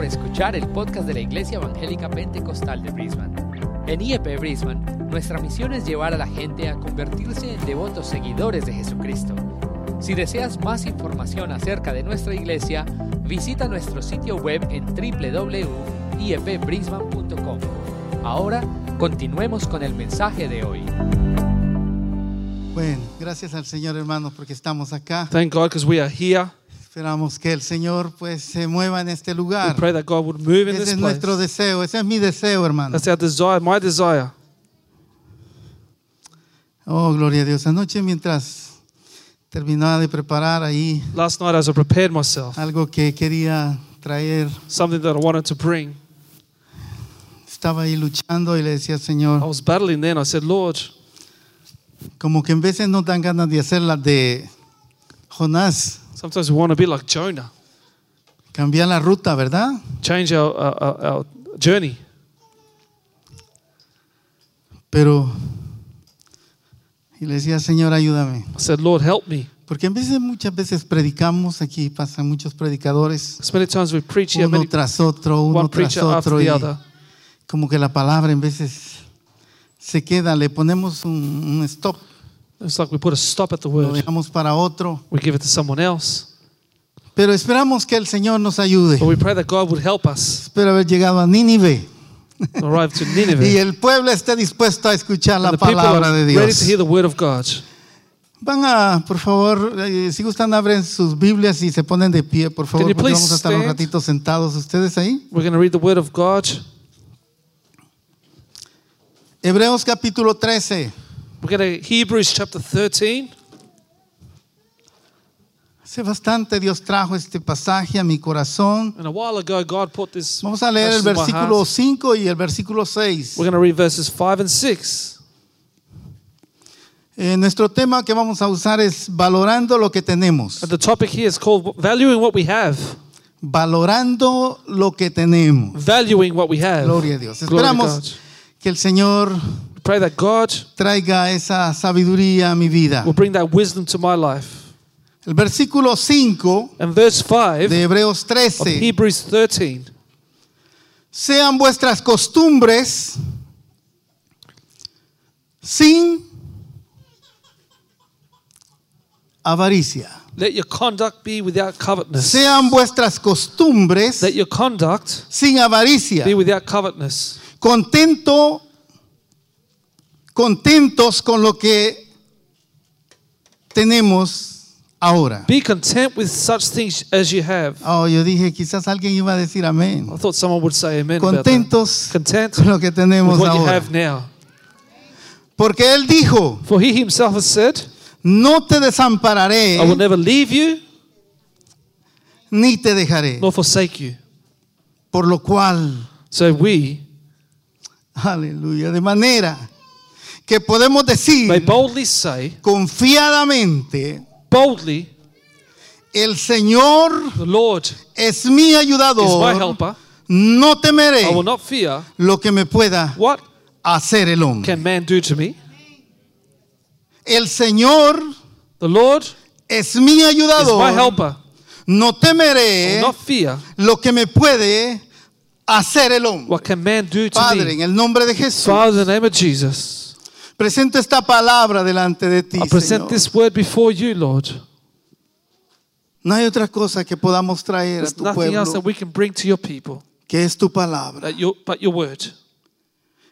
por escuchar el podcast de la Iglesia Evangélica Pentecostal de Brisbane. En IEP Brisbane, nuestra misión es llevar a la gente a convertirse en devotos seguidores de Jesucristo. Si deseas más información acerca de nuestra iglesia, visita nuestro sitio web en www.iepbrisbane.com. Ahora, continuemos con el mensaje de hoy. Bueno, gracias al Señor hermanos porque estamos acá. Thank God because we are here. Esperamos que el Señor pues se mueva en este We lugar. pray that God would move in Ese this es place. nuestro deseo, ese es mi deseo, hermano. That's our desire, my desire. Oh, gloria a Dios. Anoche mientras terminaba de preparar ahí Last night, as I prepared myself, algo que quería traer, something that I wanted to bring, estaba ahí luchando y le decía al I Señor, was battling then. I said, Lord, como que en veces nos dan ganas de hacer las de Jonás, sometimes we want to be like Jonah, cambiar la ruta, ¿verdad? change our, our, our, our journey. Pero, y le decía, Señor, ayúdame. I said, Lord, help me. Porque en veces, muchas veces predicamos, aquí pasan muchos predicadores, Because many times we preach here, uno many, tras otro, uno tras otro, the y como que la palabra en veces se queda, le ponemos un, un stop, It's like we put a stop at the lo word. dejamos para otro, We give it to someone else. pero esperamos que el Señor nos ayude. But we pray that God would help us Espero haber llegado a Nínive arrive to y Nineveh. el pueblo esté dispuesto a escuchar la And people palabra are de ready to hear Dios. the word of God. Van a, por favor, eh, si gustan, abren sus Biblias y se ponen de pie, por favor, porque vamos a estar un stand? ratito sentados. ¿Ustedes ahí? We're going to read the word of God. Hebreos capítulo 13. We're going to Hebrews chapter 13. Hace bastante Dios trajo este pasaje a mi corazón. And a while ago, God put this. Vamos a leer el versículo heart. 5 y el versículo 6. We're going to read verses 5 and 6. Eh, nuestro tema que vamos a usar es valorando lo que tenemos. And the topic here is called Valuing What We Have. Valorando lo que tenemos. Valuing what we have. Gloria a Dios. Glory. Esperamos que el Señor pray that God traiga esa sabiduría a mi vida. will bring that wisdom to my life. El versículo 5 And verse 5 de Hebreos of 13. Hebrews 13. Sean vuestras costumbres sin avaricia. Let your conduct be without covetousness. Sean vuestras costumbres Let your conduct sin avaricia. be without covetousness. Contento, contentos con lo que tenemos ahora. Be content with such things as you have. Oh, yo dije, quizás alguien iba a decir amén. I thought someone would say amen. Contentos Content con lo que with tenemos you ahora. have now. Porque Él dijo, For he himself has said, no te desampararé I will never leave you ni te dejaré. nor forsake you. Por lo cual, So we aleluya, de manera que podemos decir say, confiadamente, boldly, el Señor the Lord es mi is my ayudador, helper. no temeré I will not fear. lo que me pueda What hacer el hombre. can man do to me? El Señor The Lord es mi is my ayudador, helper. no I temeré will not fear. lo que me puede hacer el hombre. What can man do to Padre, en me? el nombre de Jesús, Father, in the name of Jesus, presento esta palabra delante de ti. I present Señor. this word before you, Lord. No hay otra cosa que podamos traer a There's tu nothing else that pueblo we can bring to your people que es tu palabra. that your, but your word.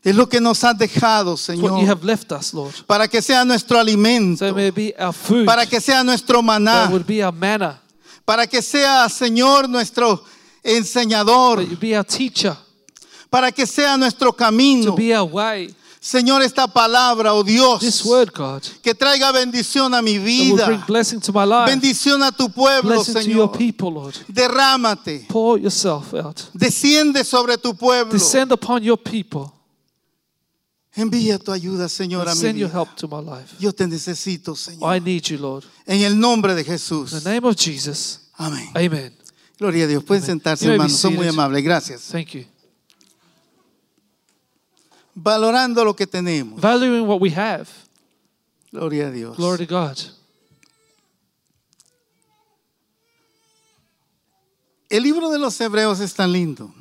Es lo que nos has dejado, It's what you Señor, have left us, Lord. para que sea nuestro alimento, So it may be our food, para que sea nuestro that maná, would be our manna, para que sea, Señor, nuestro enseñador, that you be our teacher, para que sea nuestro to camino. be our way. Señor, esta palabra, oh Dios, This word, God, que traiga bendición a mi vida, blessing to my life, bendición a tu pueblo, Señor. people, Lord. Derrámate, Pour yourself out. desciende sobre tu pueblo. Descend upon your people. Envía tu ayuda, Señor, a mi your help to my life. Yo te necesito, Señor. I need you, Lord. En el nombre de In Jesús. the name of Jesus. Amén. Amen. Gloria a Dios. Pueden sentarse, may be hermanos. Son muy amables. Gracias. Thank you. Valorando lo que tenemos. Valuing what we have. Gloria a Dios. Glory to God. El libro de los Hebreos es tan lindo.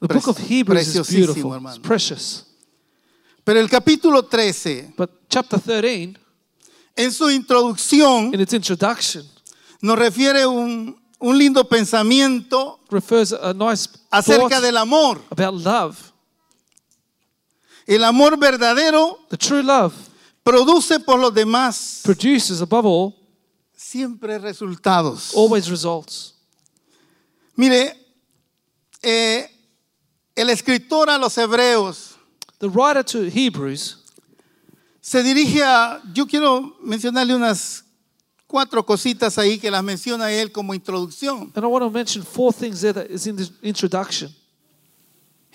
The book of Hebrews is beautiful. It's precious. Pero el capítulo 13, But chapter 13, en su introducción, in its introduction, nos refiere un, un lindo pensamiento refers a nice acerca del amor. about love. El amor verdadero The true love produce por los demás produces, above all, siempre resultados. always results. Mire, eh, el escritor a los hebreos The writer to Hebrews se dirige a, yo quiero mencionarle unas cuatro cositas ahí que las menciona él como introducción. And I want to mention four things there that is in the introduction.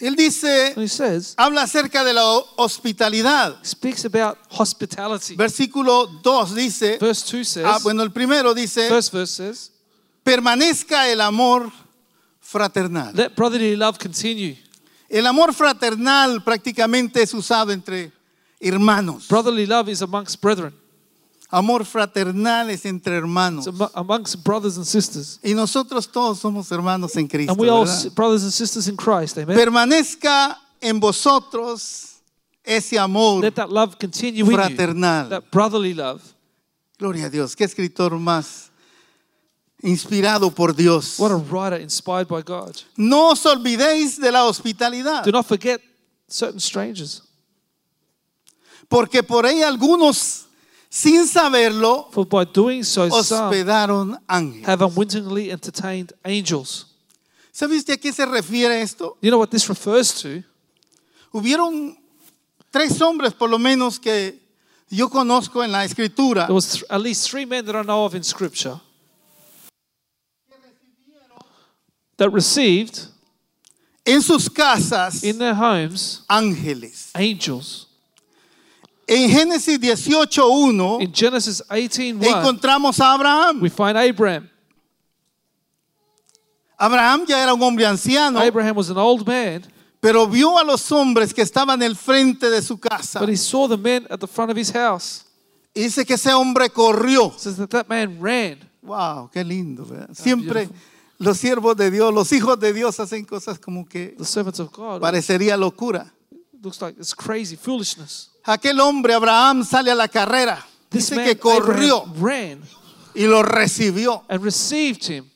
Él dice, he says, habla acerca de la hospitalidad. speaks about hospitality. Versículo 2 dice, Verse 2 says, ah, bueno, el primero dice, first verse says, permanezca el amor fraternal. let brotherly love continue. El amor fraternal prácticamente es usado entre hermanos. Brotherly love is amongst brethren, Amor fraternal es entre hermanos. it's amongst brothers and sisters. Y nosotros todos somos hermanos en Cristo. And we all brothers and sisters in Christ. Amen. Permanezca en vosotros ese amor Let that love continue in you. fraternal. That brotherly love. Gloria a Dios. Qué escritor más inspirado por Dios. What a writer inspired by God. No os olvidéis de la hospitalidad, Do not forget certain strangers, porque por ahí algunos, sin saberlo, for by doing so, some hospedaron ángeles. have unwittingly entertained angels. ¿Sabe usted a qué se refiere esto? You know what this refers to? Hubieron tres hombres por lo menos que yo conozco en la escritura There was th- at least three men that I know of in Scripture that received en sus casas in their homes ángeles. angels. En Génesis 18.1 In Genesis 18:1, encontramos a Abraham. we find Abraham. Abraham ya era un hombre anciano, Abraham was an old man, pero vio a los hombres que estaban al frente de su casa. but he saw the men at the front of his house. Y dice que ese hombre corrió. Says that that man ran. Wow, qué lindo. ¿verdad? Siempre beautiful. los siervos de Dios, los hijos de Dios hacen cosas como que The servants of God. parecería locura. looks like it's crazy foolishness. Aquel hombre, Abraham, sale a la carrera. Dice man que corrió ran y lo recibió. and received him.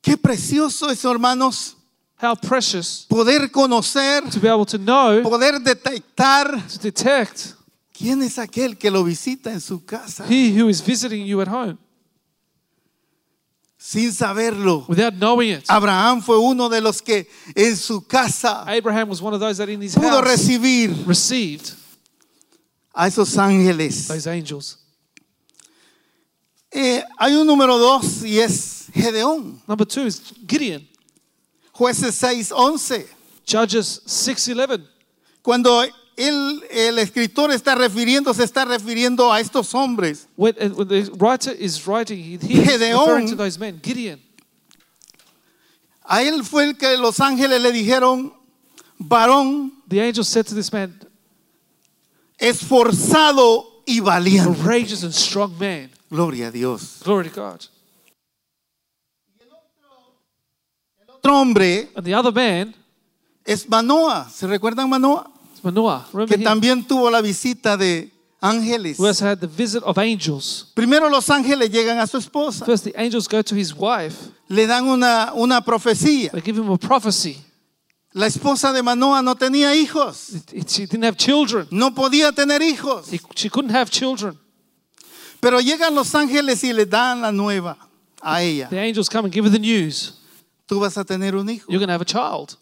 Qué precioso eso, hermanos. How precious Poder conocer, to be able to know, poder detectar to detect quién es aquel que lo visita en su casa he who is visiting you at home sin saberlo. without knowing it. Abraham fue uno de los que en su casa Abraham was one of those that in his pudo house recibir received a esos ángeles. those angels. Eh, hay un número dos y es Gedeón. Number two is Gideon, Jueces 6:11. Judges 6:11. Cuando él, el escritor está refiriendo, se está refiriendo a estos hombres. When, when the writer is writing, he, is referring to those men. Gideon. A él fue el que los ángeles le dijeron, varón The angel said to this man, esforzado y valiente. courageous and strong man. Gloria a Dios. Glory to God. Otro hombre And the other man es Manoa. ¿Se recuerdan Manoa? Que también tuvo la visita de ángeles. Who also had the visit of angels. Primero los ángeles llegan a su esposa. First, the angels go to his wife. Le dan una, una profecía. They give him a prophecy. La esposa de Manoa no tenía hijos. She didn't have children. No podía tener hijos. He- She couldn't have children. Pero llegan los ángeles y le dan la nueva a ella. The angels come and give her the news. Tú vas a tener un hijo. You're going to have a child.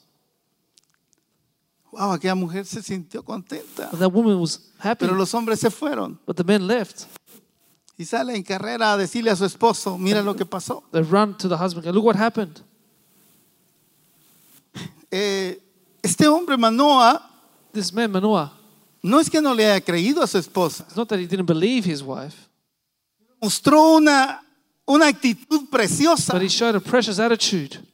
Wow, aquella mujer se sintió contenta. And that woman was happy. Pero los hombres se fueron But the men left. y sale en carrera a decirle a su esposo, mira lo que pasó. They run to the husband Look what happened. Eh, este hombre Manoa This man, Manoah, no es que no le haya creído a su esposa, it's not that he didn't believe his wife, mostró una, una actitud preciosa. but he showed a precious attitude.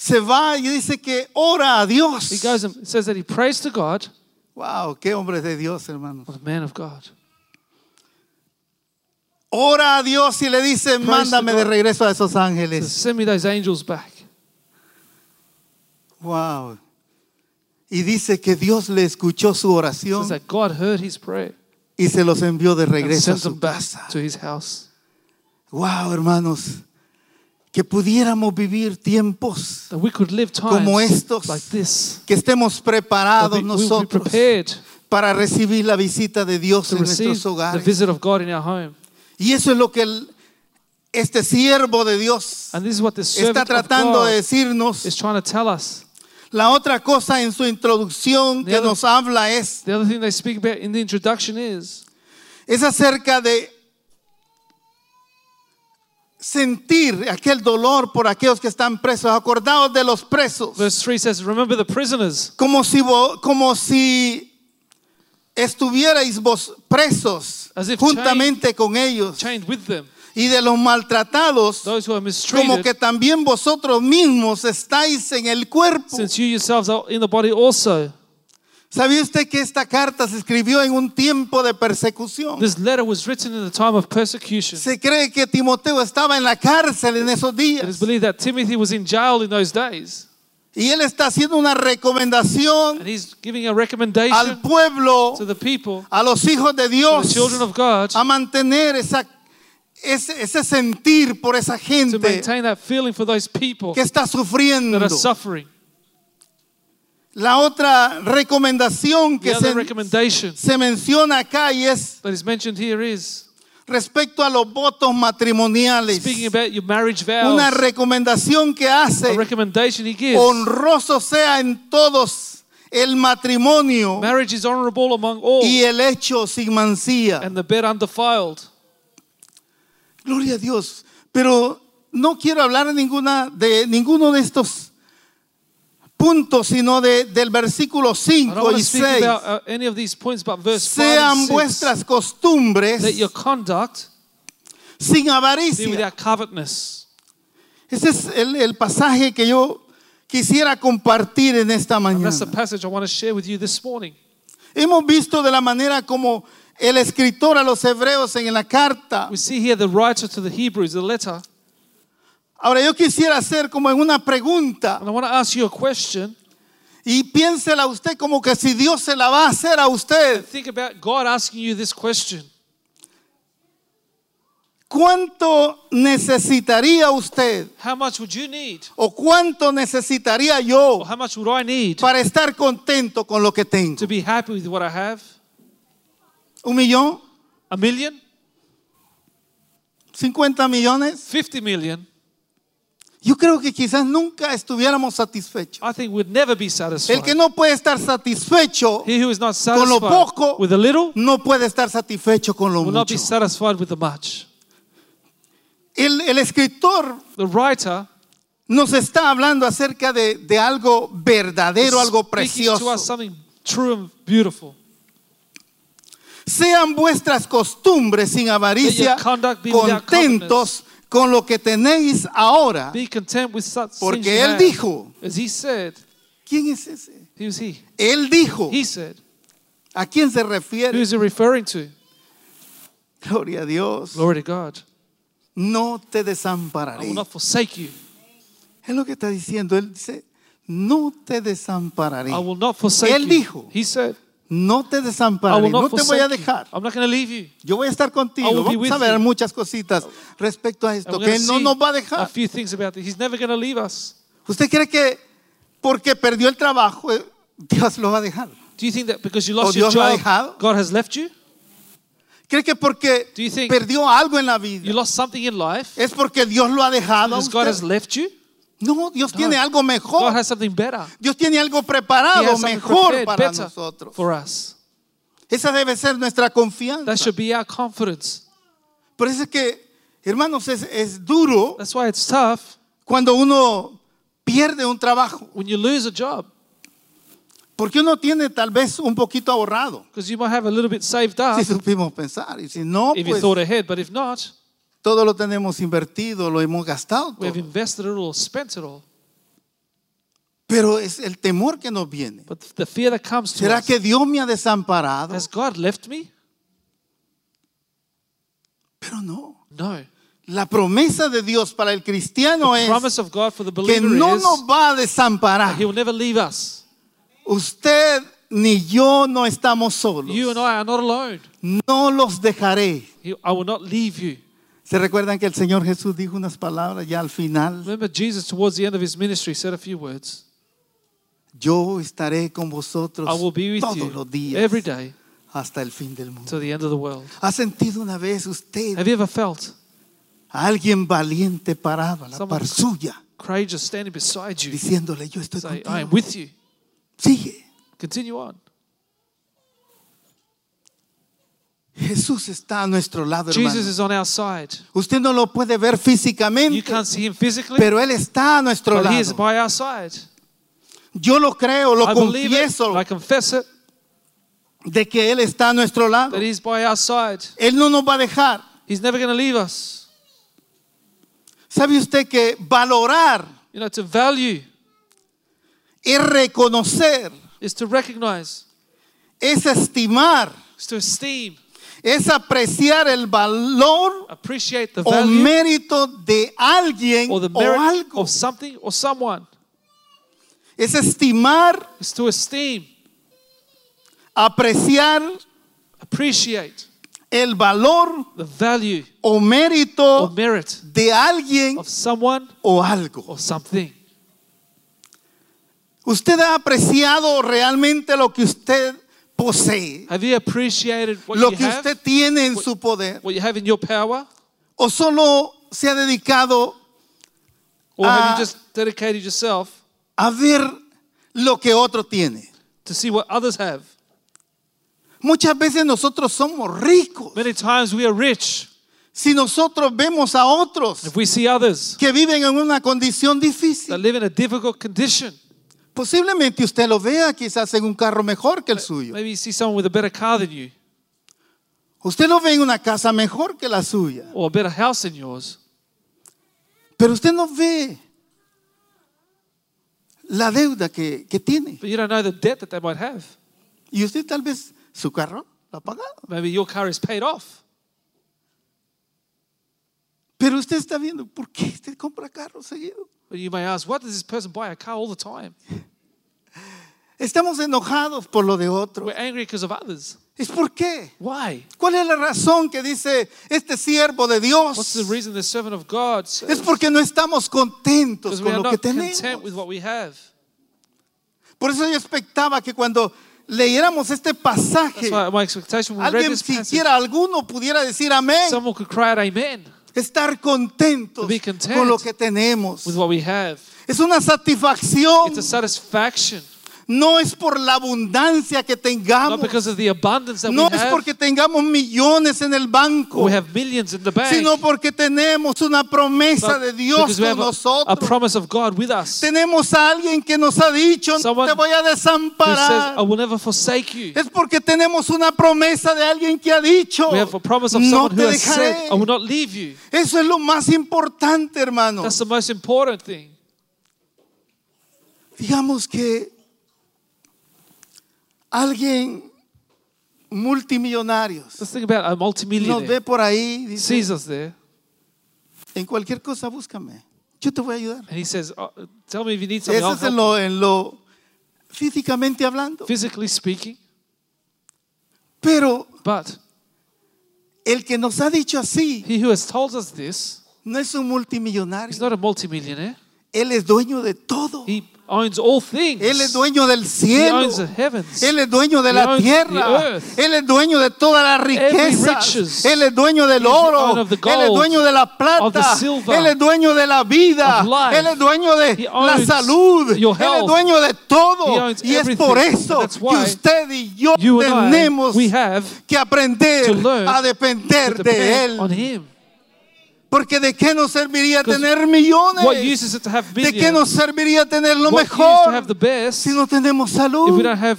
Se va y dice que ora a Dios. He goes and says that he prays to God, Wow, qué hombre de Dios, hermanos. was a man of God. ora a Dios y le dice, mándame de regreso a esos Says, ángeles. Send me those angels back. Wow. Y dice que Dios le escuchó su Says oración that God heard his prayer y se los envió de regreso a sent them su casa. to his house. Wow, hermanos, que pudiéramos vivir tiempos That we could live Como estos. like this. que estemos preparados nosotros para recibir la visita de Dios en nuestros the hogares. visit of God in our home. Y eso es lo que el- este siervo de Dios está tratando de decirnos. is trying to tell us. La otra cosa en su introducción The que other- nos habla es, The other thing they speak about in the introduction is es acerca de sentir aquel dolor por aquellos que están presos. Acordaos de los presos. verse 3 says, Remember the prisoners Como si, como si estuvierais vos presos As if juntamente con ellos. chained with them, Y de los maltratados, those who are como que también vosotros mismos estáis en el cuerpo. since you yourselves are in the body also. ¿Sabía usted que esta carta se escribió en un tiempo de persecución? This letter was written in the time of persecution. Se cree que Timoteo estaba en la cárcel en esos It is días. believed that Timothy was in jail in those days. Y él está haciendo una recomendación And he's giving a al recommendation pueblo, to the people, a los hijos de to Dios, the children of God, a mantener esa, ese, ese sentir por esa to gente maintain that feeling for those people que está sufriendo. La otra recomendación que se, se menciona acá y es is respecto a los votos matrimoniales. speaking about your marriage Una vows. recomendación que A hace recommendation he gives. honroso sea en todos el matrimonio Marriage is honorable among all, y el hecho sin mancía. and the bed undefiled. Gloria a Dios. Pero no quiero hablar de ninguna de ninguno de estos puntos, sino de, del versículo I don't 5 want y to speak 6. about uh, any of these points, but verse 5 Sean and 6, vuestras costumbres that your conduct sin avaricia. Ese es el, el pasaje que yo quisiera compartir en esta mañana. that's the passage I want to share with you this morning. Hemos visto de la manera como el escritor a los hebreos en la carta. We see here the writer to the Hebrews, the letter. Ahora yo quisiera hacer como en una pregunta And I want to ask you a question. y piénsela usted como que si Dios se la va a hacer a usted. Think about God asking you this question. ¿Cuánto necesitaría usted How much would you need? o cuánto necesitaría Or yo how much would I need para estar contento con lo que tengo? to be happy with what I have? ¿Un millón? A million? ¿50 millones? 50 million? Yo creo que quizás nunca estuviéramos satisfechos. I think we'd never be El satisfied. que no puede estar satisfecho He who is not con lo poco with a little no puede estar satisfecho con lo will not mucho. be satisfied with the much. El, el escritor The writer nos está hablando acerca de, de algo verdadero, algo speaking to us precioso. something true and beautiful. Sean vuestras costumbres sin avaricia, contentos con lo que tenéis ahora. Be content with such Porque él dijo, As he said, ¿quién es ese? who's he? Él dijo, He said. ¿a quién se Who refiere? is he referring to? Gloria a Dios. Glory to God. No te I desampararé. will not forsake you. Es lo que está diciendo. Él dice, no te desampararé. I will not forsake Él you. dijo, He said, no te desampararé. No te voy a you. dejar. I'm not leave you. Yo voy a estar contigo. Vamos a ver you. muchas cositas respecto a esto que Él no nos va a a dejar. few things about. He's never leave us. ¿Usted cree que porque perdió el trabajo eh, Dios lo va a dejar? Do you think that because you ¿O lost your Dios lo ha job, dejado? God has left you? ¿Cree que porque you perdió algo en la You vida lost something in life es porque Dios lo ha dejado a because God has usted? left you? No, Dios tiene algo mejor. Dios tiene algo preparado mejor para nosotros. for us. Esa debe ser nuestra confianza. That should be our confidence. Por eso es que, hermanos, es, es duro That's why it's tough cuando uno pierde un trabajo. when you lose a job Porque uno tiene tal vez un poquito ahorrado. because you might have a little bit saved up Si supimos pensar. Y si no, if you pues thought ahead, but if not, todo lo tenemos invertido, lo hemos gastado. we have todo. invested it all spent it all. Pero es el temor que nos viene. But the fear that comes to ¿Será us, que Dios me ha desamparado? has God left me? Pero no. No. La promesa de Dios para el cristiano The es promise of God for the que believer no is nos va a desamparar. He will never leave us. Usted ni yo no estamos solos. You and I are not alone. No los dejaré. He- I will not leave you. ¿Se recuerdan que el Señor Jesús dijo unas palabras ya al final? Remember, Jesus, towards the end of his ministry, said a few words Yo estaré con vosotros I will be with todos los you días every day hasta el fin del mundo. to the end of the world. ¿Ha sentido una vez usted Have you ever felt a alguien valiente parado a la par suya courageous standing beside you? diciéndole yo estoy Say, I am contigo? with you. Sigue. Continue on. Jesús está a nuestro lado, Jesus is on our side. Usted no lo puede ver You físicamente, can't see him physically, pero Él está a nuestro but he is lado. by our side. Yo lo creo, lo I believe it. confieso I confess it. de que Él está a nuestro lado. That he's by our side. Él no nos va a dejar. He's never going to leave us. ¿Sabe usted que valorar You know, to value es reconocer, is to recognize, es estimar, is to esteem, es apreciar el valor the o mérito de alguien or the o algo. of something or someone. Es estimar, Is to esteem, apreciar appreciate el valor the value o or mérito merit de alguien of someone o algo. or something. ¿Usted ha apreciado realmente lo que usted posee? Have you appreciated what Lo you que have, usted tiene en su poder. what you have in your power, ¿O solo se ha dedicado or have Ah. you just dedicated yourself a ver lo que otro tiene? to see what others have? Muchas veces nosotros somos ricos. Many times we are rich. Si nosotros vemos a otros If we see others que viven en una condición that difícil, live in a difficult condition, posiblemente usted lo vea quizás en un carro mejor que el suyo. maybe you see someone with a better car than you Usted lo ve en una casa mejor que la suya. or a better house than yours, Pero usted no ve la deuda que, que tiene. but you don't know the debt that they might have. Y usted tal vez su carro lo ha pagado. Maybe your car is paid off. Pero usted está viendo, ¿por qué usted compra carro seguido? But you may ask, why does this person buy a car all the time? Estamos enojados por lo de otro. We're angry because of others. ¿Es por qué? Why? ¿Cuál es la razón que dice este siervo de What's the Dios? reason the servant of God Es says? porque no estamos contentos Because we con are lo que tenemos. content with what we have. Por eso yo expectaba que cuando leyéramos este pasaje, alguien this passage, siquiera alguno pudiera decir amén. someone could cry out amen Estar contentos To be content con lo que tenemos. with what we have. Es una satisfacción. It's a satisfaction, No es por la abundancia que tengamos. No we es have, porque tengamos millones en el banco. or we have millions in the bank, Sino porque tenemos una promesa de Dios con nosotros. promise of God with us. Tenemos a alguien que nos ha dicho, no te voy a desamparar. I will never forsake you. Es porque tenemos una promesa de alguien que ha dicho, no te dejaré. I will not leave you. Eso es lo más importante, hermano. That's the most important thing. Digamos que alguien multimillonario Let's think about a nos ve multimillionaire por ahí, dice, sees us there, en cualquier cosa búscame, yo te voy a ayudar. and he says, oh, Tell me if you need something. Eso I'll es en lo, en lo físicamente hablando. you." Physically speaking, Pero but el que nos ha dicho así he who has told us this, no es un he's multimillonario. not a multimillionaire. Él es dueño de todo. He owns all things. Él es dueño del He cielo. owns the heavens. Él es dueño de He la owns the tierra. earth. Él es dueño de toda la riqueza. riches. Él es dueño del the oro. owner of the Él es gold, dueño de la of the plata. silver, Él es dueño de la vida. of life. Él es dueño de He la owns salud. your Él es health. dueño de He todo. owns Y es everything. por eso that's que why usted y yo you and I, tenemos we have que aprender to learn a depender to de depend on Él. him. Porque de qué nos serviría tener millones. What use is it to have ¿De qué nos serviría tener lo What use to mejor have the best si no tenemos if we salud? don't have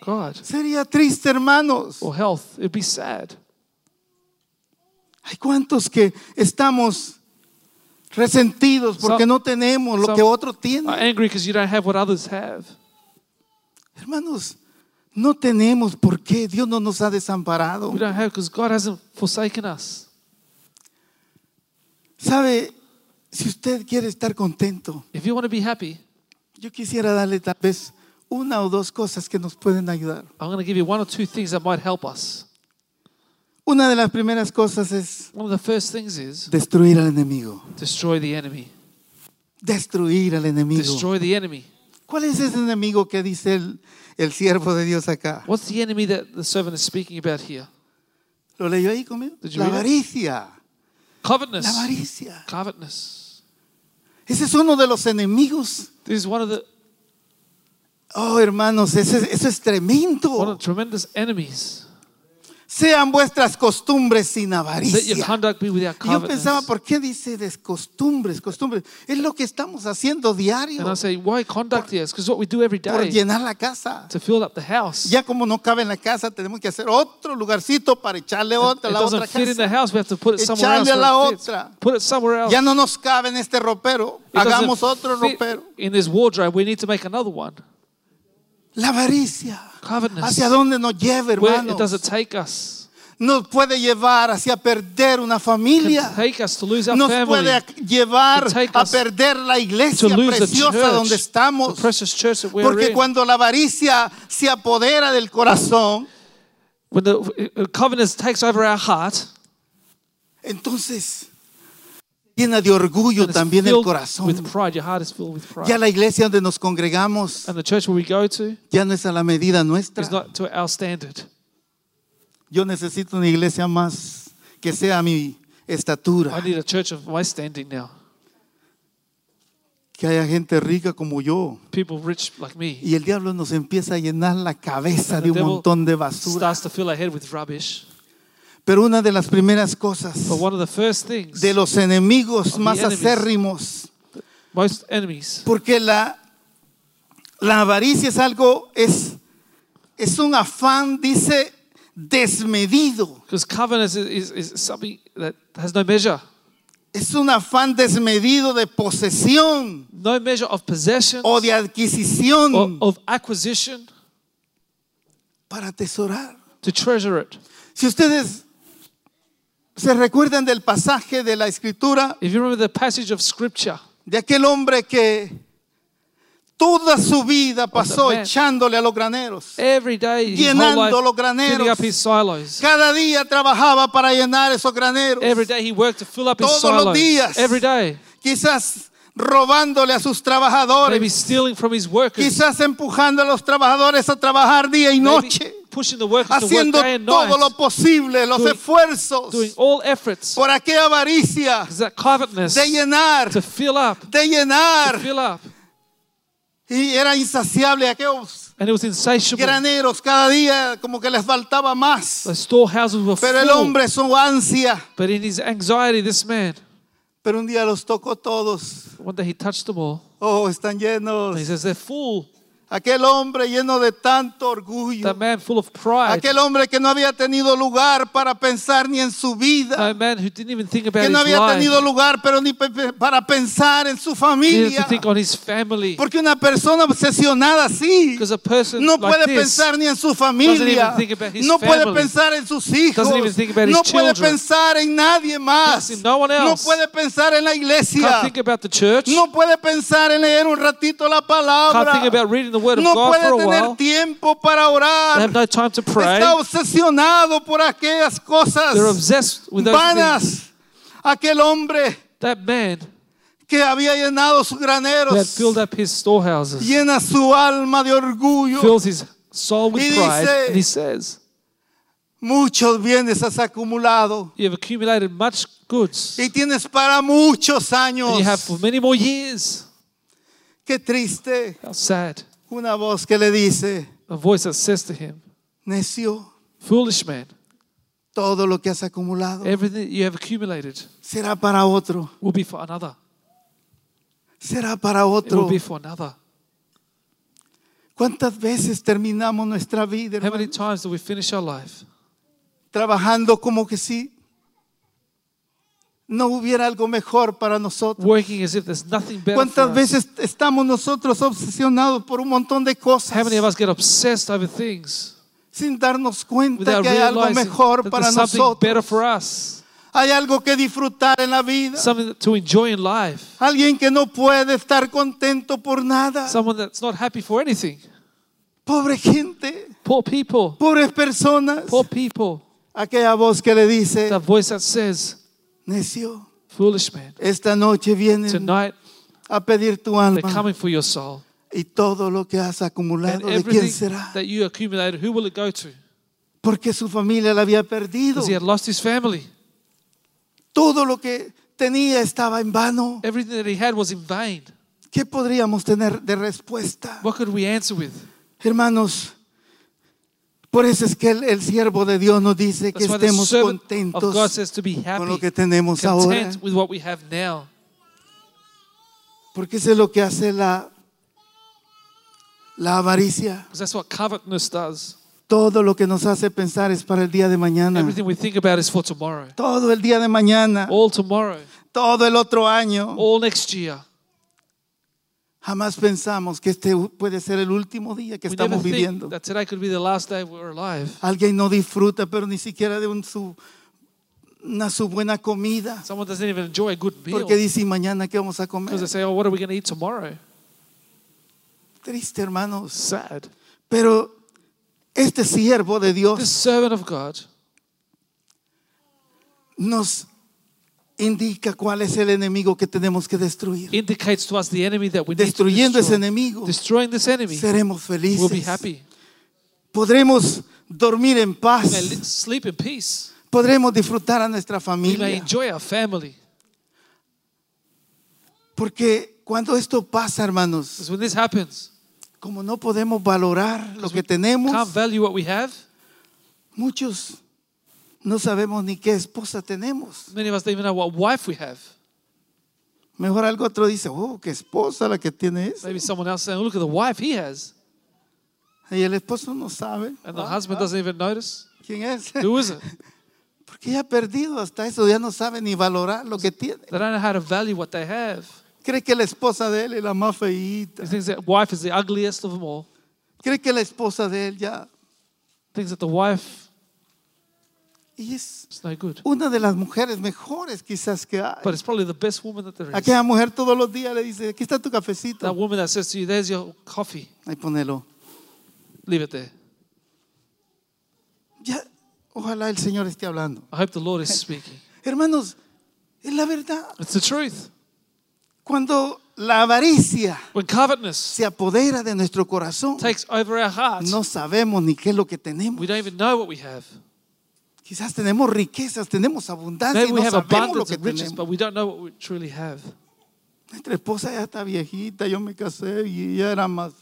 God Sería triste, hermanos. or health? It'd be sad. Hay cuantos que estamos resentidos porque Some- no tenemos lo que otro Are tiene. angry because you don't have what others have. Hermanos, no tenemos por qué. Dios no nos ha desamparado. We don't have because God hasn't forsaken us. ¿Sabe? Si usted quiere estar contento, If you want to be happy, yo quisiera darle tal vez una o dos cosas que nos pueden ayudar. I'm going to give you one or two things that might help us. Una de las primeras cosas es One of the first things is destruir al enemigo. destroy the enemy. Destruir al enemigo. Destroy the enemy. ¿Cuál es ese enemigo que dice el, el siervo de Dios acá? What's the enemy that the servant is speaking about here? ¿Lo leyó ahí conmigo? Did you La read it? avaricia. La Covetousness. avaricia. Covetousness. Ese es uno de los enemigos. This is one of the Oh, hermanos, eso es one tremendo. of the tremendous enemies. Sean vuestras costumbres sin avaricia. yo pensaba. ¿por qué dice de costumbres? Costumbres. Es lo que estamos haciendo diario And I say, why conduct? Because what we do every por day llenar la casa. to fill up the house. Ya como no cabe en la casa, tenemos que hacer otro lugarcito para echarle otra, la otra fit in the casa. house. We have to put it somewhere else. Echarle a la otra. Put it somewhere else. Ya no nos cabe en este ropero. It Hagamos otro ropero. in this wardrobe. We need to make another one. La avaricia. Covetousness. ¿Hacia dónde nos lleva, Where it does hermanos? it take us? Nos puede llevar hacia perder una familia. can take us to lose our Nos family, puede llevar take a us perder la to iglesia lose the preciosa donde church, the estamos. precious church that we're Porque in. cuando la avaricia se apodera del corazón, When the uh, covenant takes over our heart, entonces llena de orgullo también el corazón. Ya la iglesia donde nos congregamos ya no es a la medida nuestra. Yo necesito una iglesia más que sea a mi I estatura. need a church of my standing now. Que haya gente rica como yo. People rich like me. Y el diablo nos empieza a llenar la cabeza de un montón de basura. Pero una de las primeras cosas de los enemigos más acérrimos, porque la, la avaricia es algo, es, es un afán, dice, desmedido. Es un afán desmedido de posesión no measure of possession o de or adquisición of acquisition para atesorar. to treasure it. Si ustedes se recuerdan del pasaje de la escritura If you remember the passage of scripture, de aquel hombre que toda su vida pasó man. echándole a los graneros. every day, Llenando los graneros. up his silos. Cada día trabajaba para llenar esos graneros. Every day he worked to fill up his Todos los silos. días. Every day. Quizás robándole a sus trabajadores. Maybe stealing from his workers. Quizás empujando a los trabajadores a trabajar día y noche. The workers to work Haciendo and todo lo posible, los Doing- esfuerzos. Doing all efforts. Por aquella avaricia de llenar, to fill up, de to llenar. fill up. Y era insaciable aquellos And it was insatiable. graneros. Cada día como que les faltaba más. The storehouses were Pero el hombre, su ansia. But in his anxiety, this man, Pero un día los tocó todos. one day he touched them all. Oh, están And llenos. he says, they're full. Aquel hombre lleno de tanto orgullo. That man full of pride. Aquel hombre que no había tenido lugar para pensar ni en su vida. That man who didn't even think about Que no his había life. tenido lugar, pero ni para pensar en su familia. think on his family. Porque una persona obsesionada así Because a person no like puede this pensar ni en su familia. even think about his No puede family. pensar en sus hijos. Doesn't even think about his No puede children. pensar en nadie más. In no one No else. puede pensar en la can't iglesia. think about the church. No puede pensar en leer un ratito la can't palabra. think about reading the word of No God puede for a tener while. tiempo para They have no time to pray. Está obsesionado por aquellas cosas They're obsessed with those things. Aquel hombre That man que había llenado sus who had filled up his storehouses llena su alma de orgullo. fills his soul with Y pride. dice- And he says, Muchos bienes has acumulado You have accumulated much goods. y tienes para muchos años. And you have for many more years. Qué triste. How sad. Una voz que le dice, A voice that says to him, necio, Foolish man, todo lo que has acumulado everything you have accumulated será para otro. will be for another. Será para It will otro. be for another. ¿Cuántas veces terminamos nuestra vida How many times do we finish our life trabajando como que sí? No hubiera algo mejor para nosotros. working as if there's nothing better for ¿Cuántas us? veces estamos nosotros obsesionados por un montón de cosas How many of us get obsessed over things sin darnos cuenta que hay algo mejor para nosotros? better for us? Hay algo que disfrutar en la vida. something to enjoy in life, Alguien que no puede estar contento por nada. someone that's not happy for anything. Pobre gente, Poor people, pobres personas. poor people. Aquella voz que le dice, That voice that says, necio, Foolish man, esta noche vienen tonight a pedir tu they're alma coming for your soul. y todo lo que has And acumulado, ¿de quién será? that you accumulated, who will it go to? Porque su familia la había perdido. Because he had lost his family. Todo lo que tenía estaba en vano. Everything that he had was in vain. ¿Qué podríamos tener de respuesta? What could we answer with? Hermanos, por eso es que el, el siervo de Dios nos dice que estemos contentos con lo que tenemos ahora. Porque eso es lo que hace la, la avaricia. That's what covetousness does. Todo lo que nos hace pensar es para el día de mañana. Everything we think about is for tomorrow. Todo el día de mañana. All tomorrow. Todo el otro año. All next year. Jamás pensamos que este puede ser el último día que We estamos viviendo. that today could be the last day we're alive. Alguien no disfruta, pero ni siquiera de un, su, una su buena comida. Someone doesn't even enjoy a good meal Porque dice, "¿Y mañana qué vamos a because comer? they say, oh, what are we going to eat tomorrow? Triste, hermanos. Sad. Pero este siervo de This Dios servant of God nos indica cuál es el enemigo que tenemos que destruir. indicates to us the enemy that we need to Destruyendo ese destroy. enemigo, Destroying this enemy, seremos we'll be felices. happy. Podremos dormir en We paz. may li- sleep in peace. Podremos disfrutar a nuestra We may familia. enjoy our family. Porque cuando esto pasa, hermanos, Because when this happens, como no podemos valorar lo que tenemos, can't value what we have. muchos no sabemos ni qué esposa tenemos. Many of us don't even know what wife we have. Mejor algo otro dice, oh, qué esposa la que tiene esa. Maybe someone else saying, look at the wife he has. Y el esposo no sabe And the husband doesn't even notice. quién es. Who is it? Porque ya ha perdido hasta eso, ya no sabe ni valorar lo que tiene. They don't know how to value what they have. Cree que la esposa de él es la más feíta. He thinks that wife is the ugliest of them all. Cree que la esposa de él ya. Thinks that the wife Y es is no good. una de las mujeres mejores quizás que hay. But it's probably the best woman that there is. Aquella mujer todos los días le dice, aquí está tu cafecito. That woman that says to you, there's your coffee. Ahí ponelo. Leave it there. Ya, ojalá el Señor esté hablando. I hope the Lord is speaking. Hermanos, es la verdad. It's the truth. Cuando la avaricia When covetousness se apodera de nuestro corazón, takes over our hearts, no sabemos ni qué es lo que tenemos. we don't even know what we have. Quizás tenemos riquezas, tenemos abundancia y Maybe we no have sabemos lo abundance que and riches, tenemos. but we don't know what we truly have. Nuestra esposa ya está viejita, yo me casé y ella era más,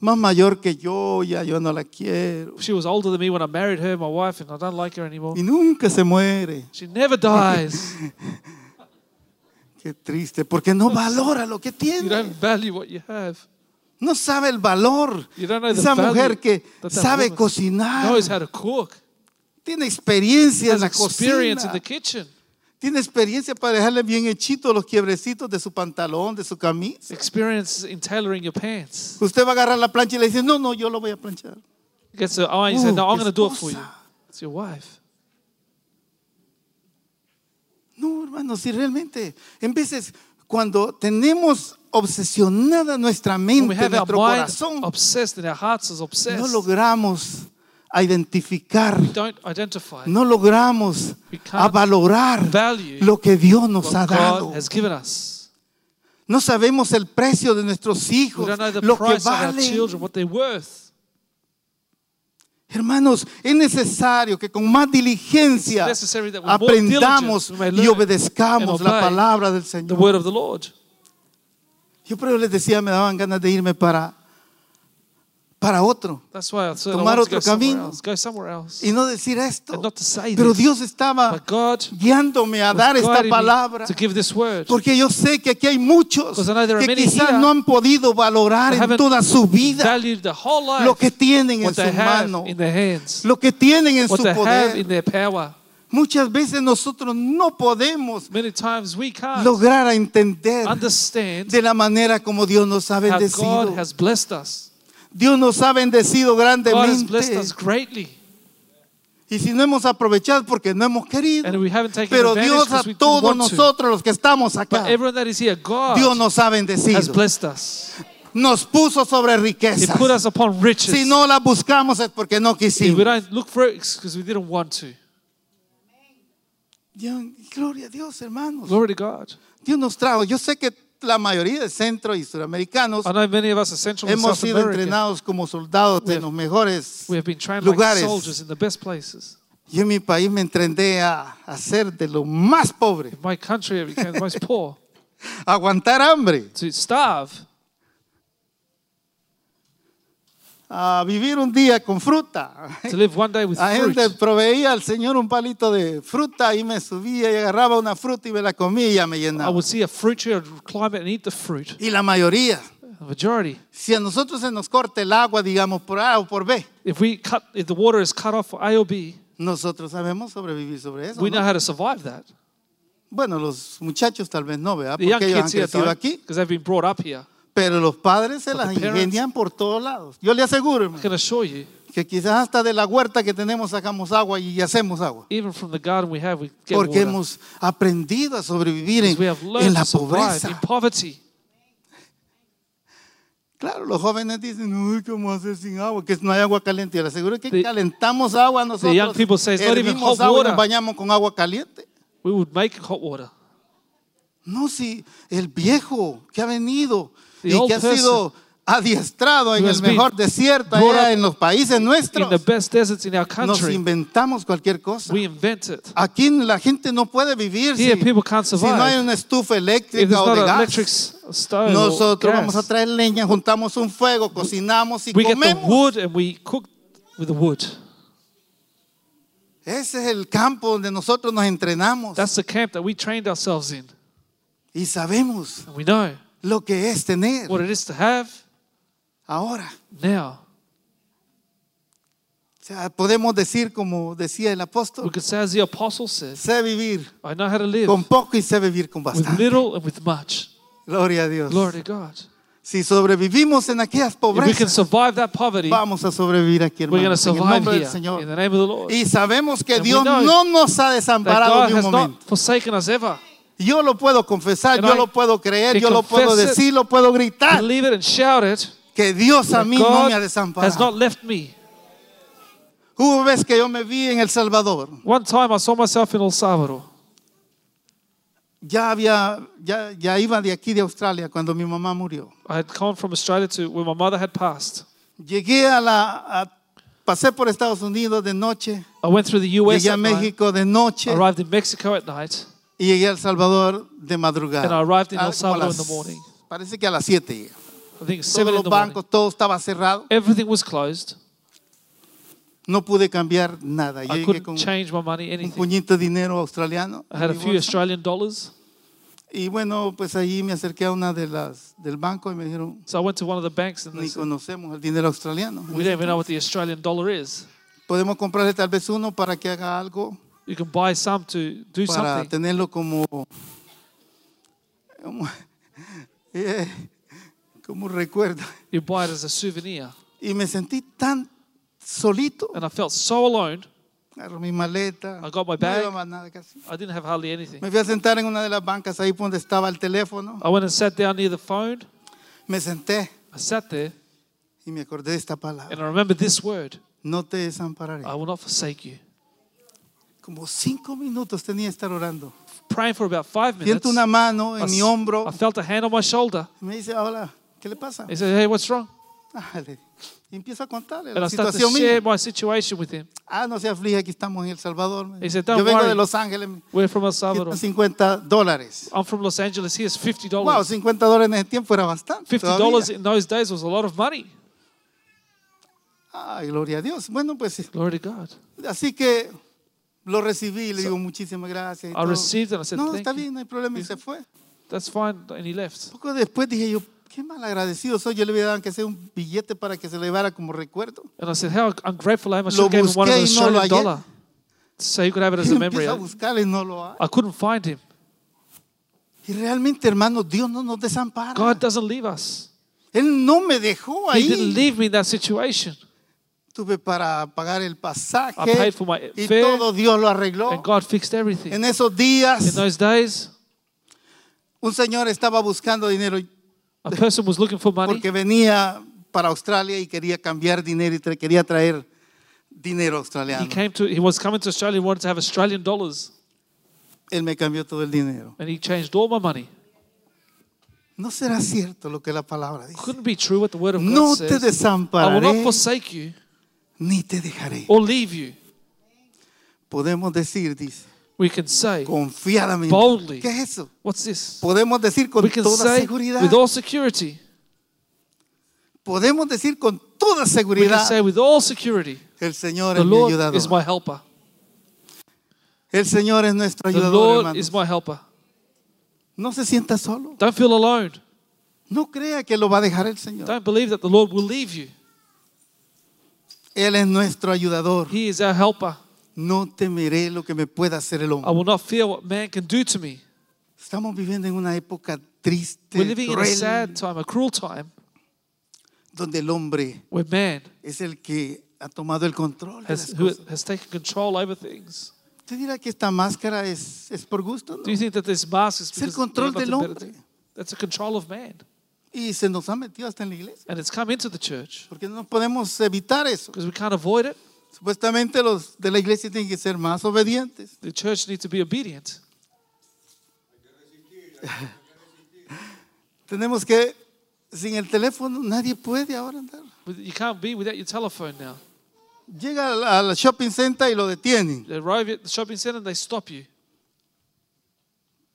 más mayor que yo, ya yo no la quiero. She was older than me when I married her, my wife, and I don't like her anymore. Y nunca se muere. She never dies. Qué triste, porque no valora lo que You tiene. don't value what you have. No sabe el valor. You don't know the Esa value mujer que that that sabe woman cocinar, Knows how to cook. Tiene experiencia en la experience cocina, in the kitchen. tiene experiencia para dejarle bien hechitos los quiebrecitos de su pantalón, de su camisa. Experience in tailoring your pants. Usted va a agarrar la plancha y le dice, no, no, yo lo voy a planchar. Gets the iron. You say, no, I'm going to do it for you. It's your wife. No, hermano, si realmente, en veces cuando tenemos obsesionada nuestra mente, nuestro corazón, obsessed and our hearts is obsessed, no logramos a identificar, we don't identify no logramos a valorar lo que Dios nos ha dado. No sabemos el precio de nuestros hijos, don't know the lo que price of our vale. children, what they're worth. Hermanos, es necesario que con más diligencia aprendamos y obedezcamos la palabra del Señor. Yo pero les decía, me daban ganas de irme para, para otro That's why I said I Tomar otro camino. else. Go somewhere else. y no decir esto. Pero. Dios estaba But God guiándome a dar esta palabra. Porque yo sé que aquí hay muchos que quizás no han podido valorar en toda su vida lo que tienen en what su they have mano, in their hands. lo que tienen en What su they have in poder. Muchas veces nosotros no podemos Many times we can't lograr a entender de la manera como Dios nos ha bendecido. Dios nos ha bendecido grandemente. Y si no hemos aprovechado porque no hemos querido. Pero Dios a todos nosotros los que estamos acá, here, Dios nos ha bendecido. Nos puso sobre riches. Si no las buscamos es porque no quisimos. Dios- Gloria a Dios, hermanos. Glory to God. Dios nos trajo. Yo sé que la mayoría de centro y suramericanos hemos sido entrenados como soldados We en los mejores lugares. soldiers in the best places. Yo en mi país me entrené a, a ser de lo más pobre, In my country, I became the most poor. a aguantar hambre, To starve, a vivir un día con fruta. to live one day with A fruit. gente proveía al Señor un palito de fruta y me subía y agarraba una fruta y me la comía y ya me I llenaba. would see a fruit tree, I'd climb it and eat the fruit. Y la mayoría, The majority. si a nosotros se nos corta el agua, digamos por A o por B, If we cut, if the water is cut off for A or B, nosotros sabemos sobrevivir sobre eso. we ¿no? know how to survive that. Bueno, los muchachos tal vez no, ¿verdad? The young Porque ellos han kids here crecido don't, aquí. because they've been brought up here. Pero los padres se las the ingenian por todos lados. Yo le aseguro, hermano, que quizás hasta de la huerta que tenemos sacamos agua y hacemos agua. the Porque hemos aprendido a sobrevivir en, en la pobreza. Claro, los jóvenes dicen, uy, ¿cómo hacer sin agua? Que no hay agua caliente. Yo le aseguro que The- calentamos agua nosotros. young people say it's not even hot agua y water. nos bañamos con agua caliente. We would make hot water. No, si el viejo que ha venido The y que ha sido adiestrado en el mejor desierto allá en los países nuestros, the best deserts in our nos inventamos cualquier cosa. we invent it. Aquí la gente no puede vivir si, si no hay una estufa eléctrica o de gas. Nosotros vamos a traer leña, juntamos un fuego, cocinamos y comemos. wood and we cook with the wood. Ese es el campo donde nosotros nos entrenamos That's the camp that we trained ourselves in. y sabemos And we know lo que es tener what it is to have ahora. now. O sea, podemos decir como decía el apóstol, We could say, as the apostle says, sé vivir I know how to live con poco y sé vivir con with bastante. little and with much. Gloria a Dios. Glory to God. Si sobrevivimos en aquellas If we can pobrezas, survive that poverty, vamos a sobrevivir aquí, we're going to hermanos, en el survive nombre del here Señor. in the name of the Lord. Y sabemos que Dios know no nos ha That desamparado God ni un has momento. not forsaken us ever. Yo lo puedo confesar, And yo I lo puedo creer, yo lo puedo confess it, decir, lo puedo gritar. Believe it and shout it. Que Dios a mí no God me ha has desamparado. not left me. Hubo vez que yo me vi en El Salvador. One time I saw myself in El Salvador. Ya había, ya, ya iba de aquí de Australia cuando mi mamá murió. I had come from Australia to where my mother had passed. Llegué a la, a- pasé por Estados Unidos de noche, I went through the US llegué a night, México de noche arrived in Mexico at night, y llegué a El Salvador de madrugada. And I arrived in El Salvador in the morning. Parece que a las 7 llegué. I think Todos 7 in los the morning. bancos, todo estaba cerrado. Everything was closed. No pude cambiar nada. Yo I llegué couldn't con change my money, un anything. puñito de dinero australiano. I had a mi few bolsa. Australian dollars. Y bueno, pues ahí me acerqué a una de las del banco y me dijeron, So I went to one of the banks and they ni said, conocemos el dinero australiano. we don't even know what the Australian dollar is. Podemos comprarle tal vez uno para que haga algo, You can buy some to do para something. tenerlo como, como, eh, como recuerdo. You buy it as a souvenir. Y me sentí tan solito. And I felt so alone. Agarro mi maleta. I got my no bag. llevaba nada casi. I didn't have hardly anything. Me fui a sentar en una de las bancas ahí donde estaba el teléfono. I went and sat down near the phone. Me senté I sat there y me acordé de esta and palabra. I remembered this word No te desampararé. I will not forsake you. Como cinco minutos tenía que estar orando. Praying for about five minutes. Siento una mano I, en s- mi hombro. I felt a hand on my shoulder. Y me dice, hola, ¿qué le pasa? He said, Hey, what's wrong? Ájale. Y empiezo a contarle And la I started to situación share mía. my situation with him. Ah, no se aflige, aquí estamos en El Salvador. He said, "Don't Yo vengo worry. de Los Ángeles. We're from El Salvador. 50 dólares. I'm from Los Angeles. Here's fifty Wow, dollars. 50 dólares en ese tiempo era bastante. Fifty todavía. dollars in those days was a lot of money. Ay, gloria a Dios. Bueno, pues Glory to God. así que lo recibí y le digo muchísimas gracias. y I todo. received it. I said, no, "Thank está you." bien, no hay problema. Y se fue. That's fine. And he left. Poco después dije yo, qué mal agradecido soy. Yo le dado que sea un billete para que se le llevara como recuerdo. And I said, How ungrateful I am. I should have given one of the no dollar. So you could have it as a memory. a buscarle y no lo hay. I couldn't find him. Y realmente, hermanos, Dios no nos desampara. God doesn't leave us. Él no me dejó He didn't ahí. leave me in that situation. Tuve para pagar el pasaje I paid for my y fare, todo Dios lo arregló. and God fixed everything. En esos In días those days, un señor estaba buscando dinero a person was looking for money porque venía para Australia y quería cambiar dinero y tra- quería traer dinero he australiano. came to he was coming to Australia and wanted to have Australian dollars Él me cambió todo el dinero. and he changed all my money. No será cierto lo que la palabra dice. Couldn't be true what the word of God No te says. I will not desampararé forsake you ni te dejaré. or leave you. Podemos decir, dice, We can say, confiadamente. Boldly. ¿Qué es eso? what's this? Podemos decir con We can toda say seguridad. with all security. Podemos decir con toda We can seguridad. say with all security, El Señor the es mi Lord ayudador. is my helper. El Señor es nuestro The ayudador, Lord hermanos. is my helper. No se sienta solo. Don't feel alone. No crea que lo va a dejar el Señor. Don't believe that the Lord will leave you. Él es nuestro ayudador. He is our helper. No temeré lo que me pueda hacer el I hombre. will not fear what man can do to me. Estamos viviendo en una época triste, We're living in a cruel, sad time, a cruel time, donde el hombre where man es el que ha tomado el control. De has, las who cosas. has taken control over things. ¿Usted dirá que esta máscara es, es por gusto? ¿no? Do you think that this mask is Es el because control have del nothing better to hombre. do? That's a control of man. Y se nos ha metido hasta en la iglesia. And it's come into the church Porque no podemos evitar eso. because we can't avoid it. Supuestamente los de la iglesia tienen que ser más obedientes. The church needs to be obedient. Tenemos que, sin el teléfono, nadie puede ahora andar. You can't be without your telephone now. Llega al shopping center y lo detienen. They arrive at the shopping center and they stop you.